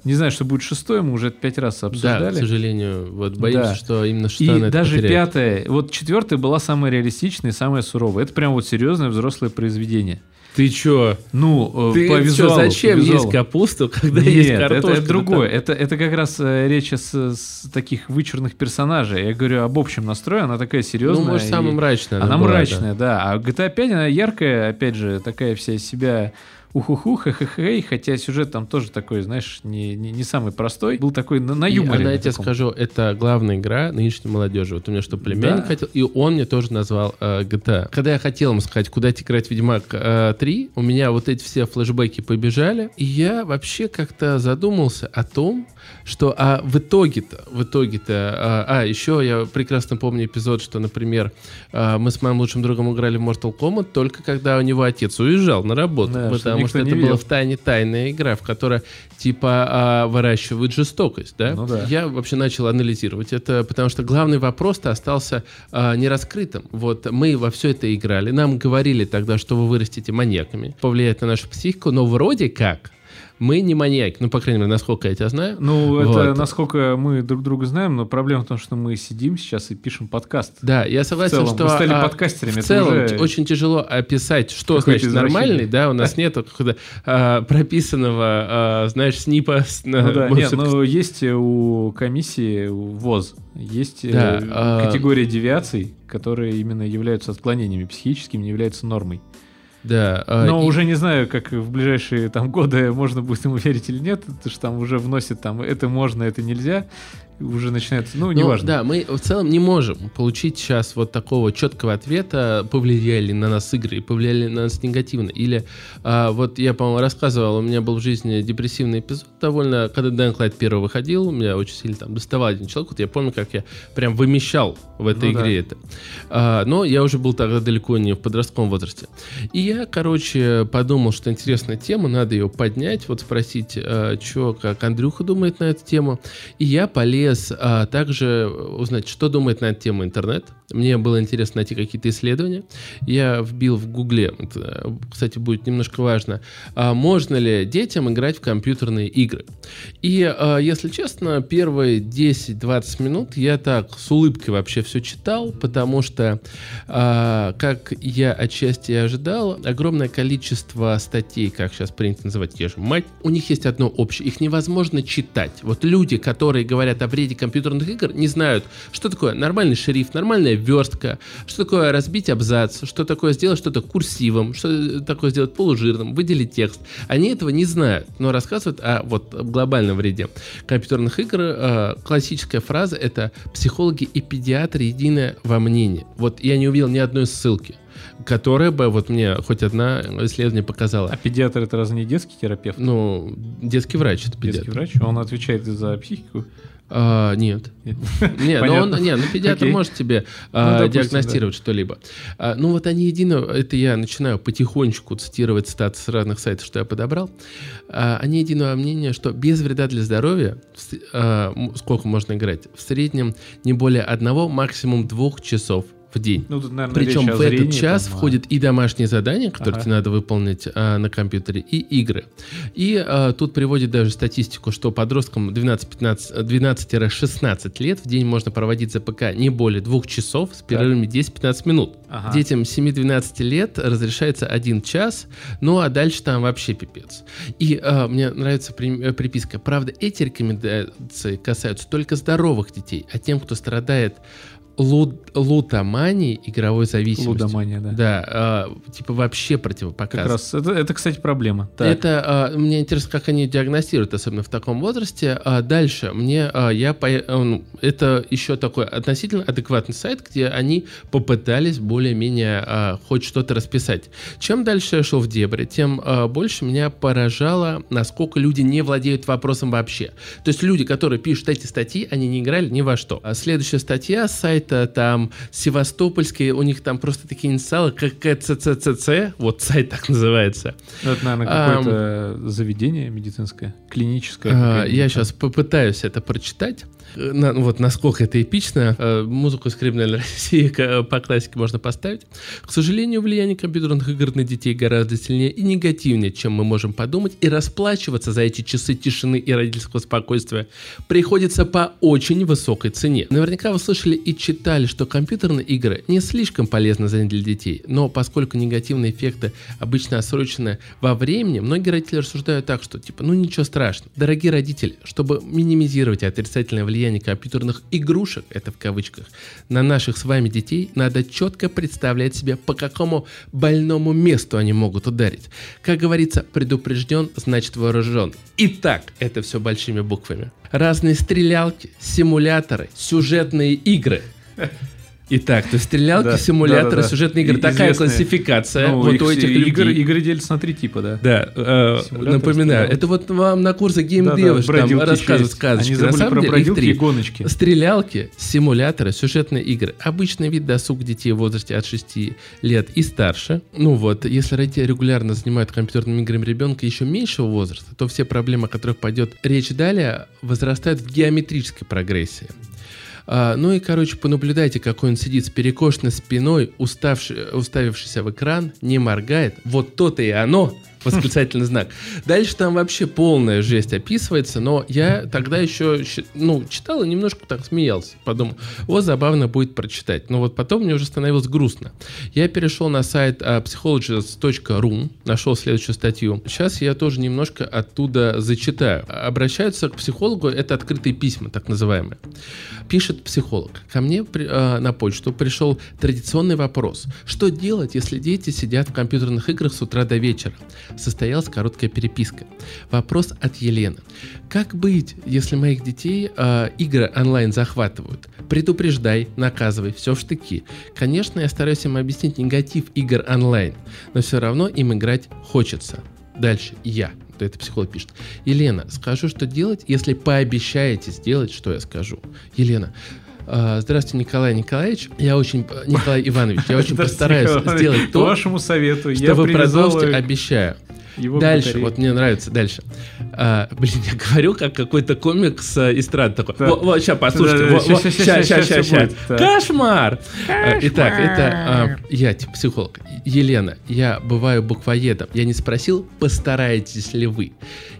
Не знаю, что будет шестой, мы уже это пять раз Да, к обсуждали. сожалению, вот боимся, Да. что именно И она это даже потеряет. пятая, вот четвертая была самая реалистичная и самая суровая. Это прям вот серьезное взрослое произведение. Ты чё? Ну, э, Ты по чё, визуалу. зачем по визуалу. есть капусту, когда Нет, есть это, картошка? это Да другое. там- Это, это как раз э, речь с, с таких вычурных персонажей. Я говорю об общем настрое, она такая серьезная. Ну, может, и- самая мрачная. Она, была, да. мрачная, да. А GTA 5, она яркая, опять же, такая вся из себя уху-ху, хе-хе-хей, хотя сюжет там тоже такой, знаешь, не, не, не самый простой. Был такой на, на юморе. она, я тебе скажу, это главная игра нынешней молодежи. Вот у меня что, племянник Да. хотел, и он мне тоже назвал э, GTA. Когда я хотел ему сказать, куда играть Ведьмак э, 3, у меня вот эти все флешбеки побежали, и я вообще как-то задумался о том, что а в итоге-то, в итоге-то, а, а, еще я прекрасно помню эпизод, что, например, а, мы с моим лучшим другом играли в Mortal Kombat только когда у него отец уезжал на работу, Да, потому что не это была в тайне тайная игра, в которой типа а, выращивают жестокость, да? Ну да. Я вообще начал анализировать это, потому что главный вопрос-то остался а, нераскрытым. Вот мы во все это играли, нам говорили тогда, что вы вырастете маньяками, повлияет на нашу психику, но вроде как мы не маньяки, ну, по крайней мере, насколько я тебя знаю. Ну, это Вот. насколько мы друг друга знаем, но проблема в том, что мы сидим сейчас и пишем подкаст. Да, я согласен, целом, что мы стали а, подкастерами, в целом уже очень тяжело описать, что какое-то значит нормальный, да, у нас нет какого-то а, прописанного, а, знаешь, снипа. Ну да, нет, но есть у комиссии у ВОЗ есть э, а- категория девиаций, которые именно являются отклонениями психическими, не являются нормой. Да, а, Но и- уже не знаю, как в ближайшие там годы можно будет ему верить или нет, потому что там уже вносят там это можно, это нельзя, уже начинается, ну, Ну, неважно. Да, мы в целом не можем получить сейчас вот такого четкого ответа, повлияли на нас игры, повлияли на нас негативно. Или а, вот я, по-моему, рассказывал, у меня был в жизни депрессивный эпизод довольно, когда Dying Light 1 выходил, меня очень сильно там доставал один человек. Вот я помню, как я прям вымещал в этой Ну да. игре это. А, но я уже был тогда далеко не в подростковом возрасте. И я, короче, подумал, что интересная тема, надо ее поднять, вот спросить, что, как Андрюха думает на эту тему. И я полез а, также узнать, что думает на эту тему интернет. Мне было интересно найти какие-то исследования. Я вбил в Гугле, это, кстати, будет немножко важно, а можно ли детям играть в компьютерные игры. И, а, если честно, первые 10-20 минут я так с улыбкой вообще все читал, потому что, а, как я отчасти ожидал, огромное количество статей, как сейчас принято называть, я же мать, у них есть одно общее, их невозможно читать. Вот люди, которые говорят о вреде компьютерных игр, не знают, что такое нормальный шрифт, нормальная верстка, что такое разбить абзац, что такое сделать что-то курсивом, что такое сделать полужирным, выделить текст. Они этого не знают, но рассказывают о вот глобальном вреде компьютерных игр. Э, Классическая фраза это психологи и педиатры единое во мнении. Вот я не увидел ни одной ссылки которая бы вот мне хоть одна исследование показала. А педиатр это разве не детский терапевт? Ну, детский врач это детский педиатр. врач? Он отвечает за психику? А, нет. Нет. Нет, но он, Понятно. не, ну педиатр Окей. может тебе а, Ну, допустим, диагностировать что-либо. А, ну вот они едино, это я начинаю потихонечку цитировать цитаты с разных сайтов, что я подобрал. А, они единого мнения, что без вреда для здоровья, в а, сколько можно играть, в среднем не более одного, максимум двух часов в день. Ну, тут, наверное, Причем в этот зрении, час там, а- входят и домашние задания, которые Ага. тебе надо выполнить а, на компьютере, и игры. И а, тут приводит даже статистику, что подросткам 12-15, 12-16 лет в день можно проводить за ПК не более двух часов с перерывами 10-15 минут. Ага. Детям 7-12 лет разрешается один час, ну а дальше там вообще пипец. И а, мне нравится при- э, приписка. Правда, эти рекомендации касаются только здоровых детей, а тем, кто страдает лу- лутоманией, игровой зависимостью. Лудомания, да. Да, а, типа вообще Как противопоказано. раз. Это, это, кстати, проблема. Так. Это а, мне интересно, как они диагностируют, особенно в таком возрасте. А дальше мне а, я по- а, ну, это еще такой относительно адекватный сайт, где они попытались более-менее а, хоть что-то расписать. Чем дальше я шел в дебри, тем а, больше меня поражало, насколько люди не владеют вопросом вообще. То есть люди, которые пишут эти статьи, они не играли ни во что. А следующая статья с сайта там, Севастопольский, у них там просто такие инициалы, как ЦЦЦЦ, вот сайт так называется. Это, наверное, какое-то заведение медицинское, клиническое. А, я сейчас попытаюсь это прочитать. На, вот насколько это эпично. Э, музыку из России по классике можно поставить. К сожалению, влияние компьютерных игр на детей гораздо сильнее и негативнее, чем мы можем подумать, и расплачиваться за эти часы тишины и родительского спокойствия приходится по очень высокой цене. Наверняка вы слышали и читали, что компьютерные игры не слишком полезны для детей, но поскольку негативные эффекты обычно отсрочены во времени, многие родители рассуждают так, что типа, ну ничего страшного. Дорогие родители, чтобы минимизировать отрицательное влияние компьютерных игрушек, это в кавычках, на наших с вами детей, надо четко представлять себе, по какому больному месту они могут ударить. Как говорится, предупрежден, значит вооружен. Итак, это все большими буквами. Разные стрелялки, симуляторы, сюжетные игры. Итак, то есть стрелялки, да, симуляторы, да, да, сюжетные игры. И, Такая известные. классификация. Ну, вот их, у этих игр, людей. Игры делятся на три типа, да. Да, э, напоминаю, это вот вам на курсе геймдева да, да, там рассказывают сказочки. Они забыли на самом про деле, три. и гоночки. Стрелялки, симуляторы, сюжетные игры. Обычный вид досуг детей в возрасте от 6 лет и старше. Ну вот, если родители регулярно занимают компьютерными играми ребенка еще меньшего возраста, то все проблемы, о которых пойдет речь далее, возрастают в геометрической прогрессии. А, ну и, короче, понаблюдайте, какой он сидит с перекошенной спиной, уставший, уставившийся в экран, не моргает. Вот то-то и оно, восклицательный знак. Дальше там вообще полная жесть описывается, но я тогда еще ну, читал и немножко так смеялся. Подумал, вот забавно будет прочитать. Но вот потом мне уже становилось грустно. Я перешел на сайт uh, psychologist.ru, нашел следующую статью. Сейчас я тоже немножко оттуда зачитаю. Обращаются к психологу, это открытые письма, так называемые. Пишет психолог. Ко мне uh, на почту пришел традиционный вопрос. Что делать, если дети сидят в компьютерных играх с утра до вечера? Состоялась короткая переписка. Вопрос от Елены. Как быть, если моих детей э, игры онлайн захватывают? Предупреждай, наказывай, все в штыки. Конечно, я стараюсь им объяснить негатив игр онлайн, но все равно им играть хочется. Дальше я это психолог пишет. Елена, скажу, что делать, если пообещаете сделать, что я скажу. Елена, Здравствуйте, Николай Николаевич. Я очень... Николай Иванович, я очень постараюсь сделать то, вашему совету. что вы продолжите, обещаю. Его дальше, батареи. вот мне нравится, дальше. А, блин, я говорю, как какой-то комикс э, эстрад такой. Да. Вот, вот, сейчас, послушайте. Да, да, вот, сейчас, сейчас, сейчас, сейчас. Кошмар! Кошмар! Итак, это а, я, типа, психолог. Елена, я бываю буквоедом. Я не спросил, постараетесь ли вы.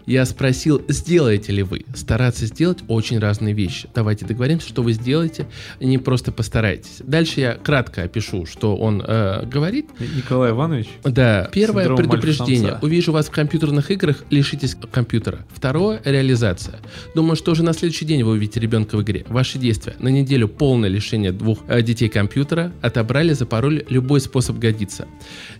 Я спросил, сделаете ли вы. Стараться сделать очень разные вещи. Давайте договоримся, что вы сделаете, не просто постарайтесь. Дальше я кратко опишу, что он э, говорит. Николай Иванович? Да. Первое предупреждение. Увижу вас в компьютерных играх, лишитесь компьютера. Второе – реализация. Думаю, что уже на следующий день вы увидите ребенка в игре. Ваши действия. На неделю полное лишение двух э, детей компьютера. Отобрали, запороли. Любой способ годится.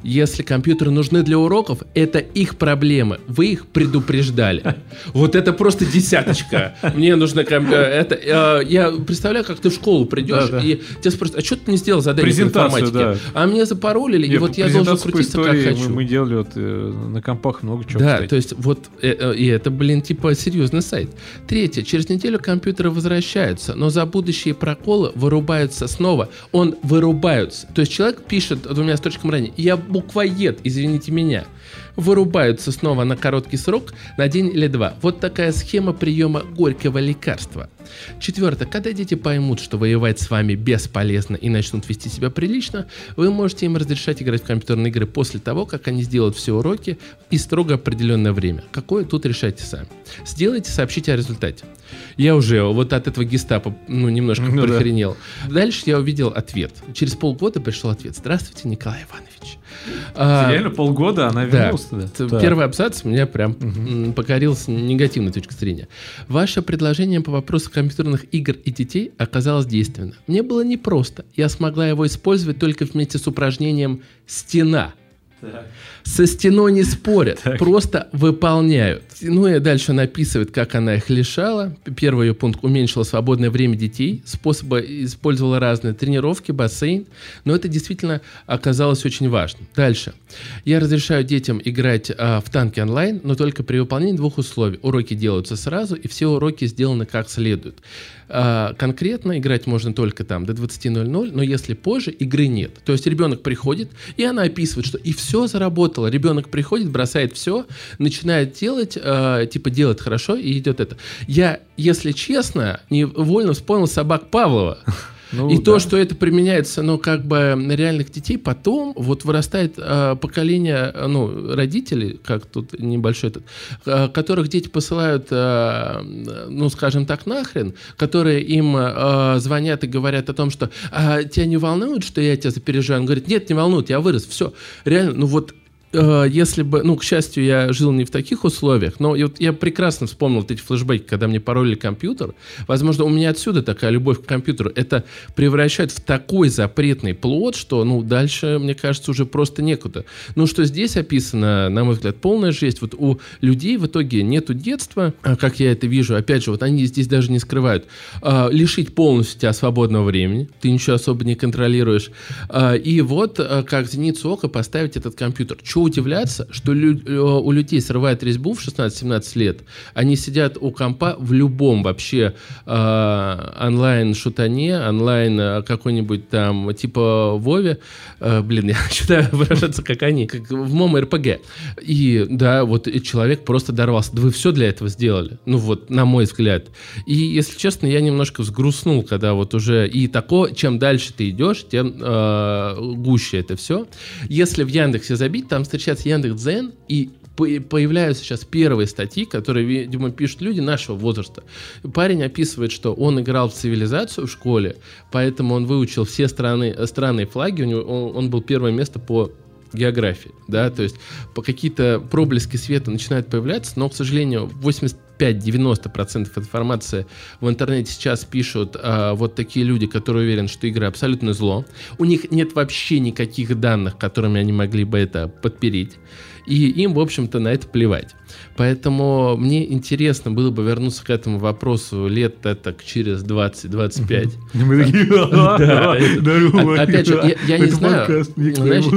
Если компьютеры нужны для уроков, это их проблемы. Вы их предупреждаете ждали. Вот это просто десяточка. Мне нужно... Э, это, э, я представляю, как ты в школу придешь, и тебя спросят, а что ты не сделал задание по информатике? Да. А мне запаролили, и вот я должен крутиться как хочу. Мы, мы делали вот э, на компах много чего. Да, кстати. то есть вот, и это, блин, типа серьезный сайт. Третье. Через неделю компьютеры возвращаются, но за будущие проколы вырубаются снова. Он вырубаются. То есть человек пишет двумя строчками ранее, я буквоед, извините меня вырубаются снова на короткий срок, на день или два. Вот такая схема приема горького лекарства. Четвертое. Когда дети поймут, что воевать с вами бесполезно и начнут вести себя прилично, вы можете им разрешать играть в компьютерные игры после того, как они сделают все уроки и строго определенное время. Какое тут решайте сами. Сделайте, сообщите о результате. Я уже вот от этого гестапо ну, немножко ну, прохренел. Да. Дальше я увидел ответ. Через полгода пришел ответ. Здравствуйте, Николай Иванович. А, Реально полгода она вернулась да. туда. Первый абзац меня прям угу. покорил с негативной точки зрения. Ваше предложение по вопросу компьютерных игр и детей оказалось действенно. Мне было непросто. Я смогла его использовать только вместе с упражнением «Стена». Со стеной не спорят, Так. просто выполняют. Ну и дальше она описывает, как она их лишала. Первый ее пункт уменьшила свободное время детей. Способы использовала разные тренировки, бассейн. Но это действительно оказалось очень важным. Дальше. Я разрешаю детям играть а, в танки онлайн, но только при выполнении двух условий. Уроки делаются сразу, и все уроки сделаны как следует. А, конкретно играть можно только там до 20.00, но если позже, игры нет. То есть ребенок приходит, и она описывает, что и все заработало. Ребенок приходит, бросает все, начинает делать, э, типа делает хорошо, и идет это. Я, если честно, невольно вспомнил собак Павлова. Ну, и да. то, что это применяется, ну, как бы на реальных детей, потом вот вырастает э, поколение, э, ну, родителей, как тут небольшой этот, э, которых дети посылают, э, ну, скажем так, нахрен, которые им э, звонят и говорят о том, что а, тебя не волнует, что я тебя запереживаю? Он говорит, нет, не волнует, я вырос, все. Реально, ну вот э, если бы, ну, к счастью, я жил не в таких условиях, но вот я прекрасно вспомнил эти флешбеки, когда мне паролили компьютер. Возможно, у меня отсюда такая любовь к компьютеру. Это превращает в такой запретный плод, что, ну, дальше, мне кажется, уже просто некуда. Ну, что здесь описано, на мой взгляд, полная жесть. Вот у людей в итоге нету детства, а, как я это вижу. Опять же, вот они здесь даже не скрывают. А, лишить полностью тебя свободного времени. Ты ничего особо не контролируешь. А, и вот, как зеницу ока, поставить этот компьютер. Чего удивляться, что лю- э, у людей срывает резьбу в 16-17 лет. Они сидят у компа в любом вообще а, онлайн-шутане, онлайн какой-нибудь там, типа Вове. А, блин, я начинаю выражаться, как они, как в МОМ РПГ. И да, вот и человек просто дорвался. Да вы все для этого сделали. Ну вот, на мой взгляд. И, если честно, я немножко взгрустнул, когда вот уже и такое, чем дальше ты идешь, тем э, гуще это все. Если в Яндексе забить, там встречается Яндекс.Дзен, и по- появляются сейчас первые статьи, которые, видимо, пишут люди нашего возраста. Парень описывает, что он играл в цивилизацию в школе, поэтому он выучил все страны, и флаги, у него, он, он был первое место по географии, да, то есть по какие-то проблески света начинают появляться, но, к сожалению, 85-90% информации в интернете сейчас пишут а, вот такие люди, которые уверены, что игры абсолютно зло. У них нет вообще никаких данных, которыми они могли бы это подпереть. И им, в общем-то, на это плевать. Поэтому мне интересно было бы вернуться к этому вопросу лет так через 20-25. И мы такие, Да, это- здорово, О- Опять же, я, не это знаю,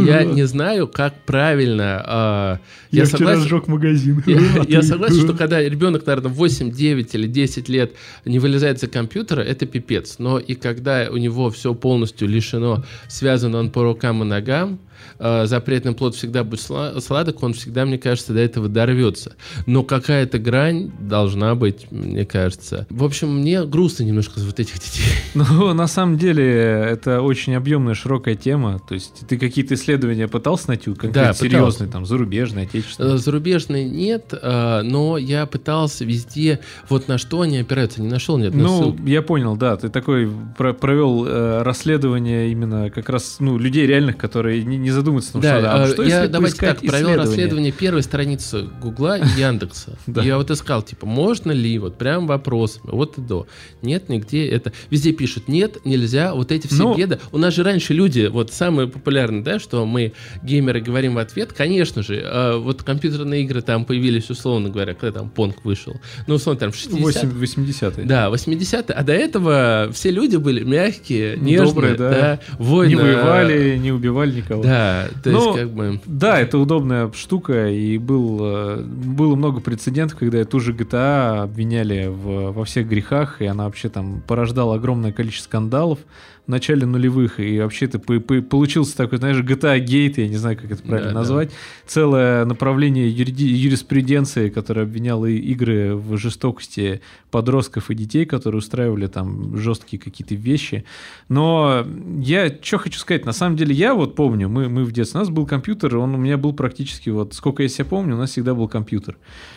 я не знаю, как правильно. а, Я вчера согласен, сжег магазин. я согласен, что когда ребенок, наверное, 8, 9 или 10 лет не вылезает за компьютера, это пипец. Но и когда у него все полностью лишено, связано он по рукам и ногам, э, запретный плод всегда будет сла- сладок, он всегда, мне кажется, до этого дорвется. Но какая-то грань должна быть, мне кажется. В общем, мне грустно немножко за вот этих детей. Ну, на самом деле, это очень объемная, широкая тема. То есть, ты какие-то исследования пытался найти, Да, серьезные, там, зарубежные, отечественные? Э, Зарубежной нет, э, но я пытался везде, вот на что они опираются, не нашел ни одной Ну, ссылки. я понял, да. Ты такой про- провел расследование именно как раз, ну, людей реальных, которые не, не задумываются, ну, Да, что, а э, что я давайте так, провел расследование первой страницы Гугла и Яндекса. Да. Я вот искал, типа, можно ли, вот прям вопросами, вот и до. Нет, нигде это. Везде пишут, нет, нельзя, вот эти все Ну- беды. У нас же раньше люди, вот самые популярные, да, что мы, геймеры, говорим в ответ, конечно же, э, вот компьютерные игры там появились, условно говоря, когда там Понг вышел. Ну, условно, там в 60 Восемь- 80-е. Да, 80-е. А до этого все люди были мягкие, нежные, Добрые, да. воины. Не воевали, не убивали никого. Да, то Ну, есть как бы... Да, это удобная штука, и был, э, было много прецедентов, когда ту же GTA обвиняли в, во всех грехах, и она вообще там порождала огромное количество скандалов в начале нулевых, и вообще это по- по- получился такой, знаешь, GTA Gate, я не знаю, как это правильно Да, да. назвать, целое направление юриди- юриспруденции, которое обвиняло игры в жестокости подростков и детей, которые устраивали там жесткие какие-то вещи. Но я что хочу сказать, на самом деле я вот помню, мы, мы в детстве, у нас был компьютер, он у меня был практически вот, сколько я себя помню, у нас всегда был компьютер.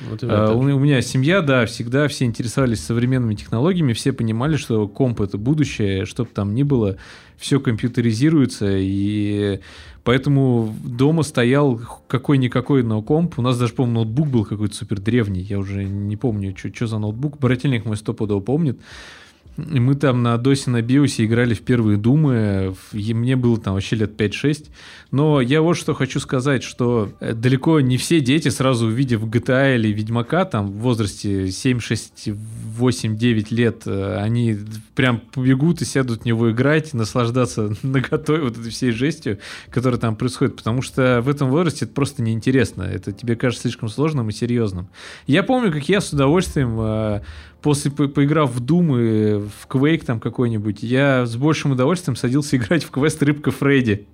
Вот А, у, у меня семья, да, всегда все интересовались современными технологиями, все понимали, что комп это будущее, что бы там ни было, все компьютеризируется, и поэтому дома стоял какой-никакой, но. У нас даже, по-моему, ноутбук был какой-то супер древний, я уже не помню, что за ноутбук, брательник мой стопудово помнит. И мы там на DOS на биосе играли в первые Думы, и мне было там вообще лет 5-6. Но я вот что хочу сказать, что э, далеко не все дети, сразу увидев GTA или Ведьмака, там в возрасте 7, 6, 8, 9 лет, э, они прям побегут и сядут в него играть, наслаждаться наготой вот этой всей жестью, которая там происходит, потому что в этом возрасте это просто неинтересно, это тебе кажется слишком сложным и серьезным. Я помню, как я с удовольствием э, после по поиграв в Doom и в Quake там какой-нибудь, я с большим удовольствием садился играть в квест Рыбка Фредди,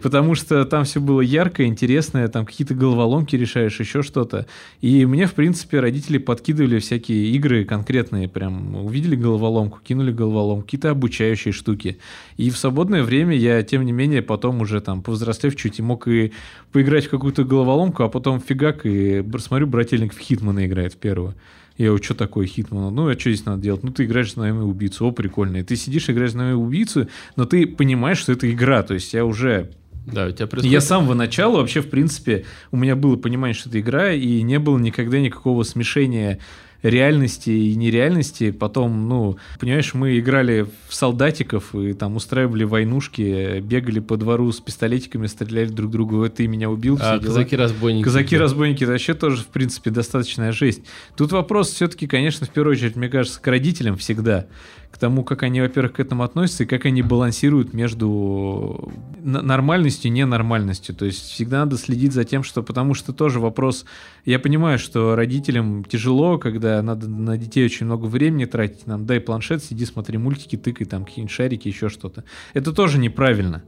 потому что там все было яркое, интересное, там какие-то головоломки решаешь, еще что-то. И мне, в принципе, родители подкидывали всякие игры конкретные, прям увидели головоломку, кинули головоломку, какие-то обучающие штуки. И в свободное время я, тем не менее, потом уже там повзрослев чуть и мог и поиграть в какую-то головоломку, а потом фигак и смотрю, брательник в Хитмана играет в первую. Я говорю, что такое Хитман? Ну, а что здесь надо делать? Ну, ты играешь на наемную убийцу. О, прикольно. И ты сидишь, играешь на наемную убийцу, но ты понимаешь, что это игра. То есть я уже да, у тебя происходит... Я с самого начала вообще, в принципе, у меня было понимание, что это игра, и не было никогда никакого смешения реальности и нереальности. Потом, ну, понимаешь, мы играли в солдатиков и там устраивали войнушки, бегали по двору с пистолетиками, стреляли друг другу, вот ты меня убил. А казаки-разбойники. Казаки-разбойники, это вообще тоже, в принципе, достаточная жесть. Тут вопрос все-таки, конечно, в первую очередь, мне кажется, к родителям всегда к тому, как они, во-первых, к этому относятся и как они балансируют между нормальностью и ненормальностью. То есть всегда надо следить за тем, что... Потому что тоже вопрос... Я понимаю, что родителям тяжело, когда надо на детей очень много времени тратить. Нам дай планшет, сиди, смотри мультики, тыкай там какие-нибудь шарики, еще что-то. Это тоже неправильно.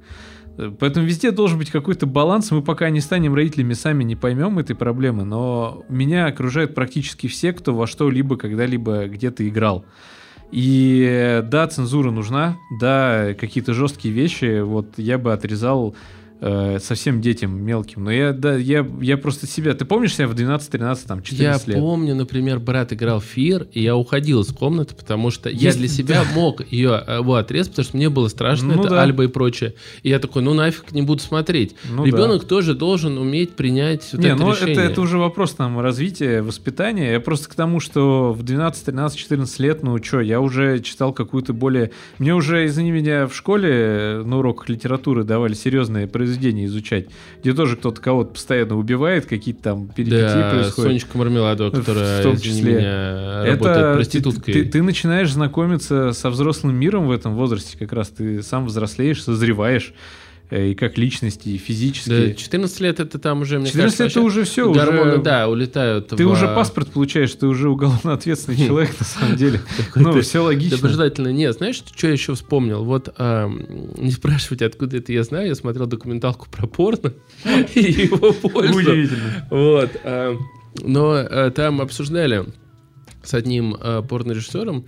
Поэтому везде должен быть какой-то баланс. Мы пока не станем родителями, сами не поймем этой проблемы, но меня окружают практически все, кто во что-либо когда-либо где-то играл. И да, цензура нужна, да, какие-то жесткие вещи, вот я бы отрезал э, совсем детям мелким. Но я, да, я, я просто себя... Ты помнишь себя в 12, 13, там, 14 я лет? Я помню, например, брат играл в Фир, и я уходил из комнаты, потому что Есть, я для себя да. мог ее его отрезать, потому что мне было страшно, ну, это да. Альба и прочее. И я такой, ну нафиг не буду смотреть. Ну, Ребенок да. тоже должен уметь принять вот не, это ну, решение. Это, это уже вопрос там развития, воспитания. Я просто к тому, что в 12, 13, 14 лет, ну что, я уже читал какую-то более... Мне уже, извини меня, в школе на уроках литературы давали серьезные произведения изучать где тоже кто-то кого-то постоянно убивает, какие-то там перипетии да, происходят. Сонечка Мармеладова, которая, в том числе. меня, работает Это проституткой. Ты, ты, ты начинаешь знакомиться со взрослым миром в этом возрасте, как раз ты сам взрослеешь, созреваешь. Э, и как личности, и физически. Да, 14 лет это там уже, мне 14 кажется, лет это уже все. Гормоны, уже... да, улетают. Ты в... уже паспорт получаешь, ты уже уголовно ответственный человек, на самом деле. Ну, все логично. Доброжелательно. Нет, знаешь, что я еще вспомнил? Вот, не спрашивайте, откуда это я знаю, я смотрел документалку про порно и его пользу. Удивительно. Вот. Но э, там обсуждали с одним э, порнорежиссером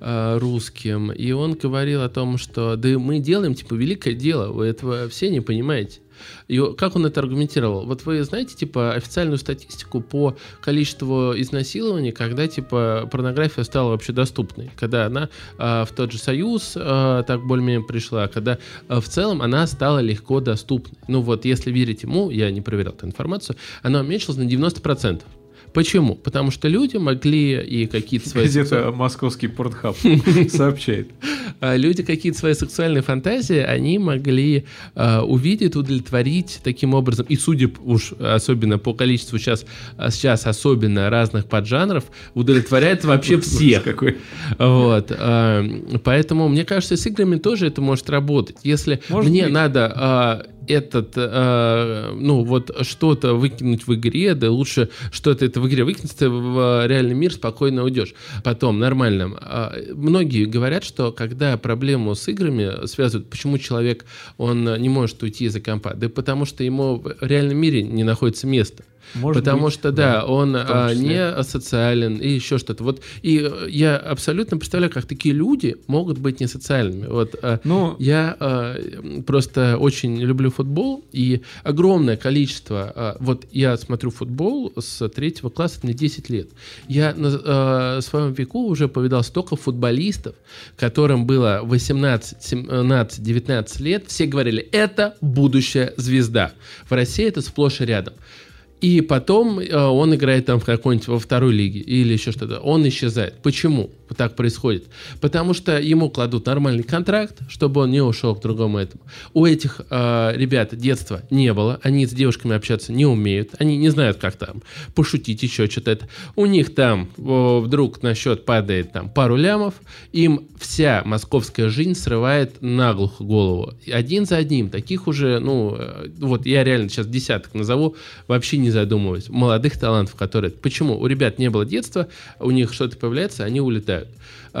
э, русским, и он говорил о том, что да мы делаем, типа, великое дело, вы этого все не понимаете. И как он это аргументировал? Вот вы знаете, типа, официальную статистику по количеству изнасилований, когда, типа, порнография стала вообще доступной, когда она э, в тот же Союз э, так более-менее пришла, когда э, в целом она стала легко доступной. Ну вот, если верить ему, я не проверял эту информацию, она уменьшилась на 90%. Почему? Потому что люди могли и какие-то свои... Где-то московский портхаб сообщает. А люди какие-то свои сексуальные фантазии, они могли э, увидеть, удовлетворить таким образом. И судя уж особенно по количеству сейчас, сейчас особенно разных поджанров, удовлетворяет вообще всех. Какой. Вот. Э, поэтому, мне кажется, с играми тоже это может работать. Если может мне быть. надо... Э, этот, э, ну, вот что-то выкинуть в игре, да лучше что-то это в игре выкинуть, ты в реальный мир спокойно уйдешь. Потом, нормально. Э, многие говорят, что когда проблему с играми связывают, почему человек, он не может уйти из-за компа? Да потому что ему в реальном мире не находится места. Может Потому быть, что, да, да он а, не социален и еще что-то. Вот, и э, я абсолютно представляю, как такие люди могут быть не социальными. Вот, а, ну, я а, просто очень люблю футбол, и огромное количество... А, вот я смотрю футбол с третьего класса, мне 10 лет. Я на а, своем веку уже повидал столько футболистов, которым было 18, 17, 19 лет. Все говорили, это будущая звезда. В России это сплошь и рядом. И потом э, он играет там в какой-нибудь во второй лиге или еще что-то. Он исчезает. Почему так происходит? Потому что ему кладут нормальный контракт, чтобы он не ушел к другому этому. У этих э, ребят детства не было. Они с девушками общаться не умеют. Они не знают, как там пошутить, еще что-то. У них там о, вдруг на счет падает там пару лямов. Им вся московская жизнь срывает наглухо голову. Один за одним. Таких уже, ну, э, вот я реально сейчас десяток назову, вообще не задумываясь. Молодых талантов, которые... Почему? У ребят не было детства, у них что-то появляется, они улетают.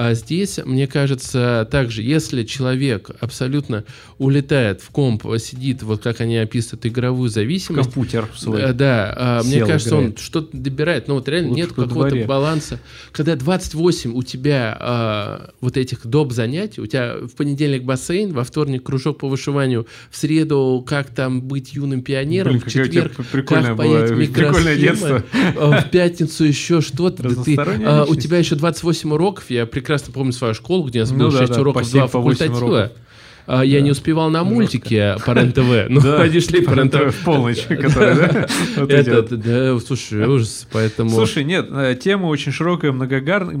А здесь, мне кажется, также, если человек абсолютно улетает в комп, сидит, вот как они описывают, игровую зависимость. Компьютер свой. Да, да а, мне кажется, играет. он что-то добирает, но вот реально Лучше нет какого-то баланса. Когда 28 у тебя а, вот этих доп. занятий, у тебя в понедельник бассейн, во вторник кружок по вышиванию, в среду как там быть юным пионером, Блин, в четверг как поесть микросхемы, а, в пятницу еще что-то. Ты, а, у тебя еще 28 уроков, я прекрасно помню свою школу, где у нас ну, было да, 6 да, уроков, 2 факультатива. Уроков. А, я да. не успевал на мультике по РЕН-ТВ. Ну, они шли по РЕН-ТВ. В полночь, которая, да? Слушай, ужас, поэтому... Слушай, нет, э, тема очень широкая, многогарная,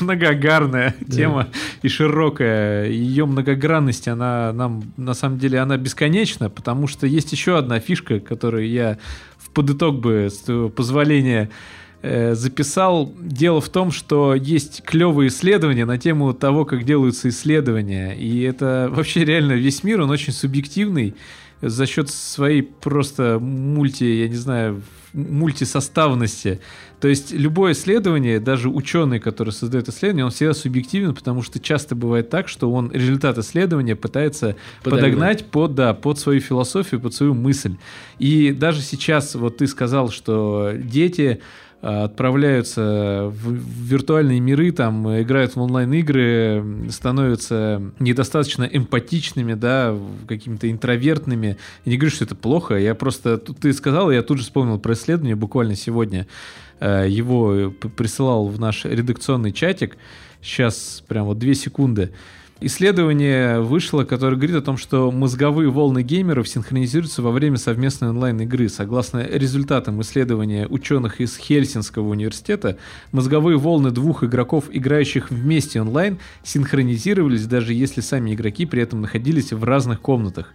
многогарная, тема и широкая. Ее многогранность, она нам, на самом деле, она бесконечна, потому что есть еще одна фишка, которую я в подыток бы, с позволения записал. Дело в том, что есть клевые исследования на тему того, как делаются исследования. И это вообще реально весь мир, он очень субъективный за счет своей просто мульти, я не знаю, мультисоставности. То есть любое исследование, даже ученый, который создает исследование, он всегда субъективен, потому что часто бывает так, что он результат исследования пытается подогнать, подогнать под, да, под свою философию, под свою мысль. И даже сейчас, вот ты сказал, что дети Э, отправляются в виртуальные миры, там играют в онлайн-игры, становятся недостаточно эмпатичными, да, какими-то интровертными. Я не говорю, что это плохо, я просто... Ты сказал, я тут же вспомнил про исследование буквально сегодня. Э, его присылал в наш редакционный чатик. Сейчас прям вот две секунды. Исследование вышло, которое говорит о том, что мозговые волны геймеров синхронизируются во время совместной онлайн-игры. Согласно результатам исследования ученых из Хельсинского университета, мозговые волны двух игроков, играющих вместе онлайн, синхронизировались, даже если сами игроки при этом находились в разных комнатах.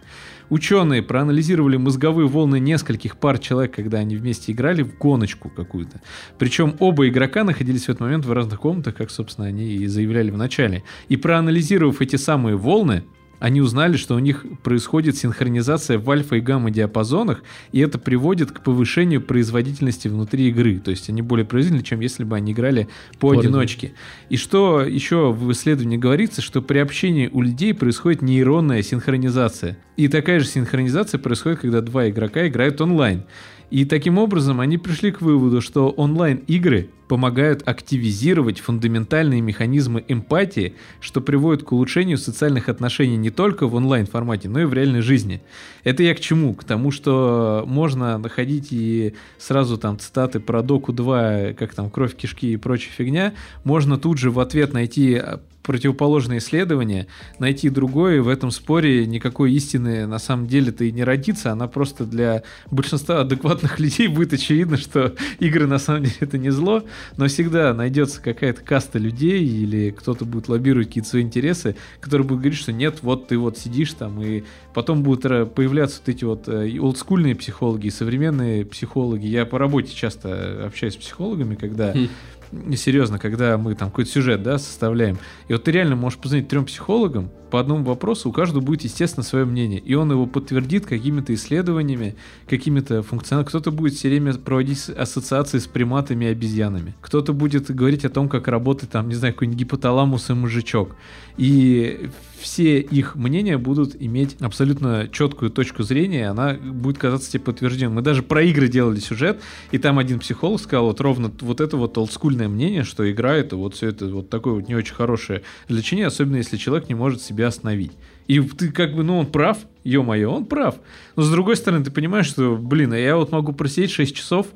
Ученые проанализировали мозговые волны нескольких пар человек, когда они вместе играли в гоночку какую-то. Причем оба игрока находились в этот момент в разных комнатах, как, собственно, они и заявляли в начале. И проанализировав эти самые волны, они узнали, что у них происходит синхронизация в альфа и гамма диапазонах, и это приводит к повышению производительности внутри игры. То есть они более производительны, чем если бы они играли поодиночке. И что еще в исследовании говорится, что при общении у людей происходит нейронная синхронизация. И такая же синхронизация происходит, когда два игрока играют онлайн. И таким образом они пришли к выводу, что онлайн-игры помогают активизировать фундаментальные механизмы эмпатии, что приводит к улучшению социальных отношений не только в онлайн-формате, но и в реальной жизни. Это я к чему? К тому, что можно находить и сразу там цитаты про Доку 2, как там кровь, кишки и прочая фигня, можно тут же в ответ найти противоположное исследование, найти другое. В этом споре никакой истины на самом деле-то и не родится. Она просто для большинства адекватных людей будет очевидно, что игры на самом деле это не зло, но всегда найдется какая-то каста людей или кто-то будет лоббировать какие-то свои интересы, которые будут говорить, что нет, вот ты вот сидишь там, и потом будут появляться вот эти вот э, олдскульные психологи современные психологи. Я по работе часто общаюсь с психологами, когда хм серьезно, когда мы там какой-то сюжет, да, составляем, и вот ты реально можешь позвонить трем психологам, по одному вопросу у каждого будет, естественно, свое мнение, и он его подтвердит какими-то исследованиями, какими-то функционалами. Кто-то будет все время проводить ассоциации с приматами и обезьянами, кто-то будет говорить о том, как работает, там, не знаю, какой-нибудь гипоталамус и мужичок. И все их мнения будут иметь абсолютно четкую точку зрения, она будет казаться тебе подтвержденной. Мы даже про игры делали сюжет, и там один психолог сказал вот ровно вот это вот олдскульное мнение, что игра это вот все это вот такое вот не очень хорошее лечение, особенно если человек не может себя остановить. И ты как бы, ну он прав, ё-моё, он прав. Но с другой стороны, ты понимаешь, что, блин, а я вот могу просидеть 6 часов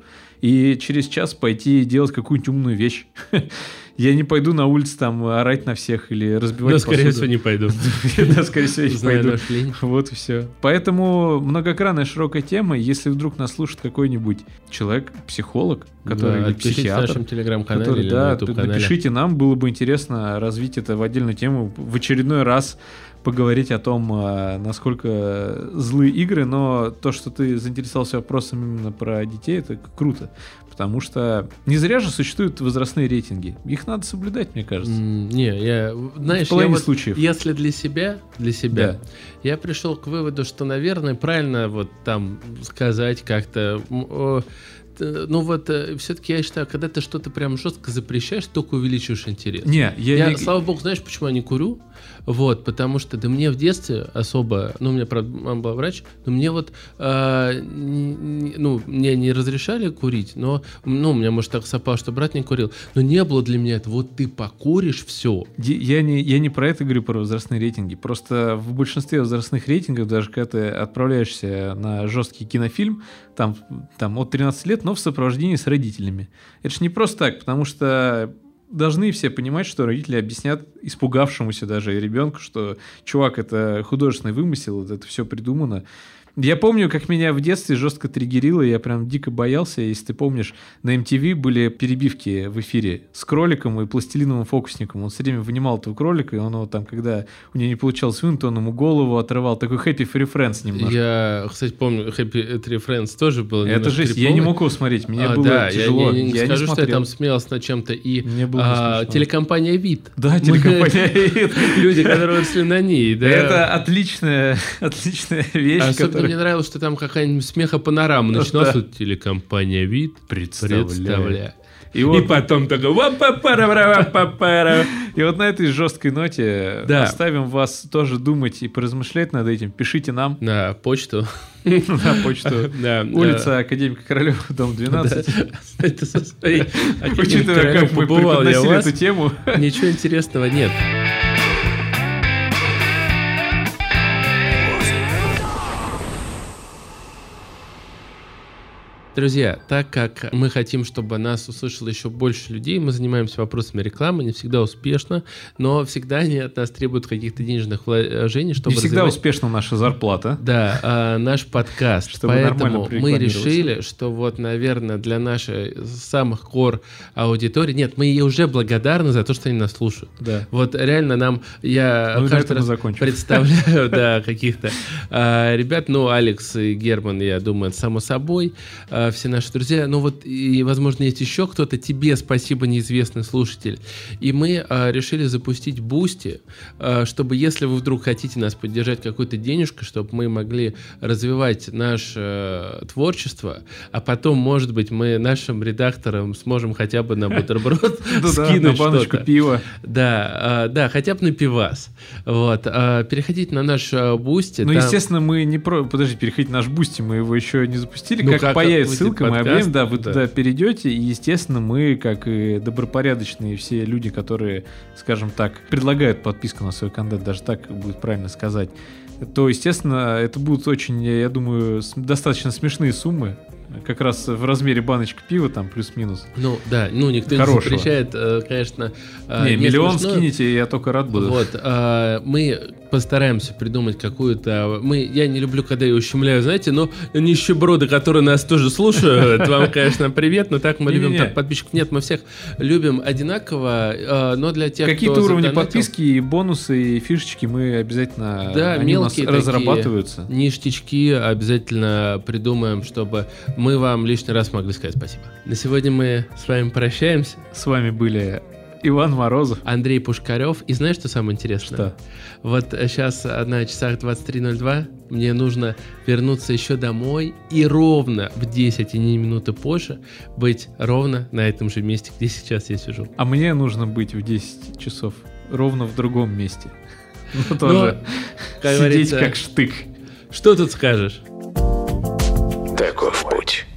и через час пойти делать какую-нибудь умную вещь. Я не пойду на улицу там орать на всех или разбивать Но, скорее всего, не пойду. Да, скорее всего, не пойду. Вот и все. Поэтому многогранная широкая тема. Если вдруг нас слушает какой-нибудь человек, психолог, который Да, или отпишитесь в психиатр, нашем телеграм-канале да, напишите нам, было бы интересно развить это в отдельную тему, в очередной раз поговорить о том, а, насколько злые игры, но то, что ты заинтересовался вопросом именно про детей, это круто, потому что не зря же существуют возрастные рейтинги, их надо соблюдать, мне кажется. Не, я, знаешь, в я вот, случаев. если для себя, для себя, Да. я пришел к выводу, что, наверное, правильно вот там сказать как-то, ну вот, все-таки я считаю, когда ты что-то прям жестко запрещаешь, только увеличиваешь интерес. Не, я, Я, не- слава богу, знаешь, почему я не курю? Вот, потому что, да мне в детстве особо, ну, у меня, правда, мама была врач, но мне вот, н- ну, мне не разрешали курить, но, ну, у меня, может, так совпало, что брат не курил, но не было для меня это, вот ты покуришь, все. Я не, я не про это говорю, про возрастные рейтинги. Просто в большинстве возрастных рейтингов, даже когда ты отправляешься на жесткий кинофильм, там, там от 13 лет, но в сопровождении с родителями. Это ж не просто так, потому что должны все понимать, что родители объяснят испугавшемуся даже ребенку, что чувак, это художественный вымысел, это все придумано. Я помню, как меня в детстве жестко триггерило, я прям дико боялся. Если ты помнишь, на MTV были перебивки в эфире с кроликом и пластилиновым фокусником. Он все время вынимал этого кролика, и он его там, когда у него не получалось вынуть, он ему голову отрывал. Такой happy free friends немножко. Я, кстати, помню, Happy Tree Friends тоже был Это жесть, я не криповый. мог его смотреть, мне А, было да, тяжело. Я, не- не я скажу, что я там смеялся над чем-то. И Мне было а, телекомпания «Вид». Да, телекомпания «Вид». Люди, которые росли на ней. да. Это отличная, отличная вещь, Особенно мне нравилось, что там какая-нибудь смеха-панорама начиналась. Да. Телекомпания «Вид». Представляю. И И вот потом такой. И вот на этой жесткой ноте Да. оставим вас тоже думать и поразмышлять над этим. Пишите нам На почту. на почту. Улица Академика Королева, дом 12. да. Это со своей Академик Учитывая, как мы преподносили эту тему. Ничего интересного нет. Друзья, так как мы хотим, чтобы нас услышало еще больше людей, мы занимаемся вопросами рекламы, не всегда успешно, но всегда они от нас требуют каких-то денежных вложений, чтобы Не всегда развивать успешна наша зарплата. да, а, наш подкаст. Чтобы Поэтому мы решили, что вот, наверное, для нашей самых кор аудитории, нет, мы ей уже благодарны за то, что они нас слушают. Да. Вот реально нам, я Ну, каждый раз представляю, да, каких-то а, ребят, ну, Алекс и Герман, я думаю, само собой, а, все наши друзья, ну вот, и, возможно, есть еще кто-то, тебе спасибо, неизвестный слушатель, и мы а, решили запустить Бусти, а, чтобы, если вы вдруг хотите нас поддержать какой-то денежкой, чтобы мы могли развивать наше э, творчество, а потом, может быть, мы нашим редакторам сможем хотя бы на бутерброд Ну на скинуть баночку пива. Да, а, да, хотя бы на пивас. Вот. а, Переходите на наш Бусти. Ну, естественно, мы не про... Подожди, переходите наш бусти, мы его еще не запустили. Ну, как появится ссылка, мы объявим, да, вы да. туда перейдете, и, естественно, мы, как и добропорядочные все люди, которые, скажем так, предлагают подписку на свой контент, даже так будет правильно сказать, то, естественно, это будут очень, я думаю, достаточно смешные суммы, как раз в размере баночка пива, там, плюс-минус. Ну, да, ну, никто Хорошего. не запрещает, э, конечно. а, не, миллион смешное. скинете, я только рад буду. Вот, а, мы постараемся придумать какую-то... Мы, я не люблю, когда я ущемляю, знаете, но нищеброды, которые нас тоже слушают, вам, конечно, привет, но так мы любим Не-не-не. так подписчиков. Нет, мы всех любим одинаково, но для тех, Какие-то уровни задонатил- подписки и бонусы и фишечки мы обязательно Да, они у нас мелкие такие. разрабатываются. ништячки обязательно придумаем, чтобы мы вам лишний раз могли сказать спасибо. На сегодня мы с вами прощаемся. С вами были Иван Морозов. Андрей Пушкарев. И знаешь, что самое интересное? Что? Вот сейчас на часах 23.02 мне нужно вернуться еще домой и ровно в 10 и не минуты позже быть ровно на этом же месте, где сейчас я сижу. А мне нужно быть в 10 часов ровно в другом месте. Ну, тоже как сидеть как штык. Что тут скажешь? Таков путь.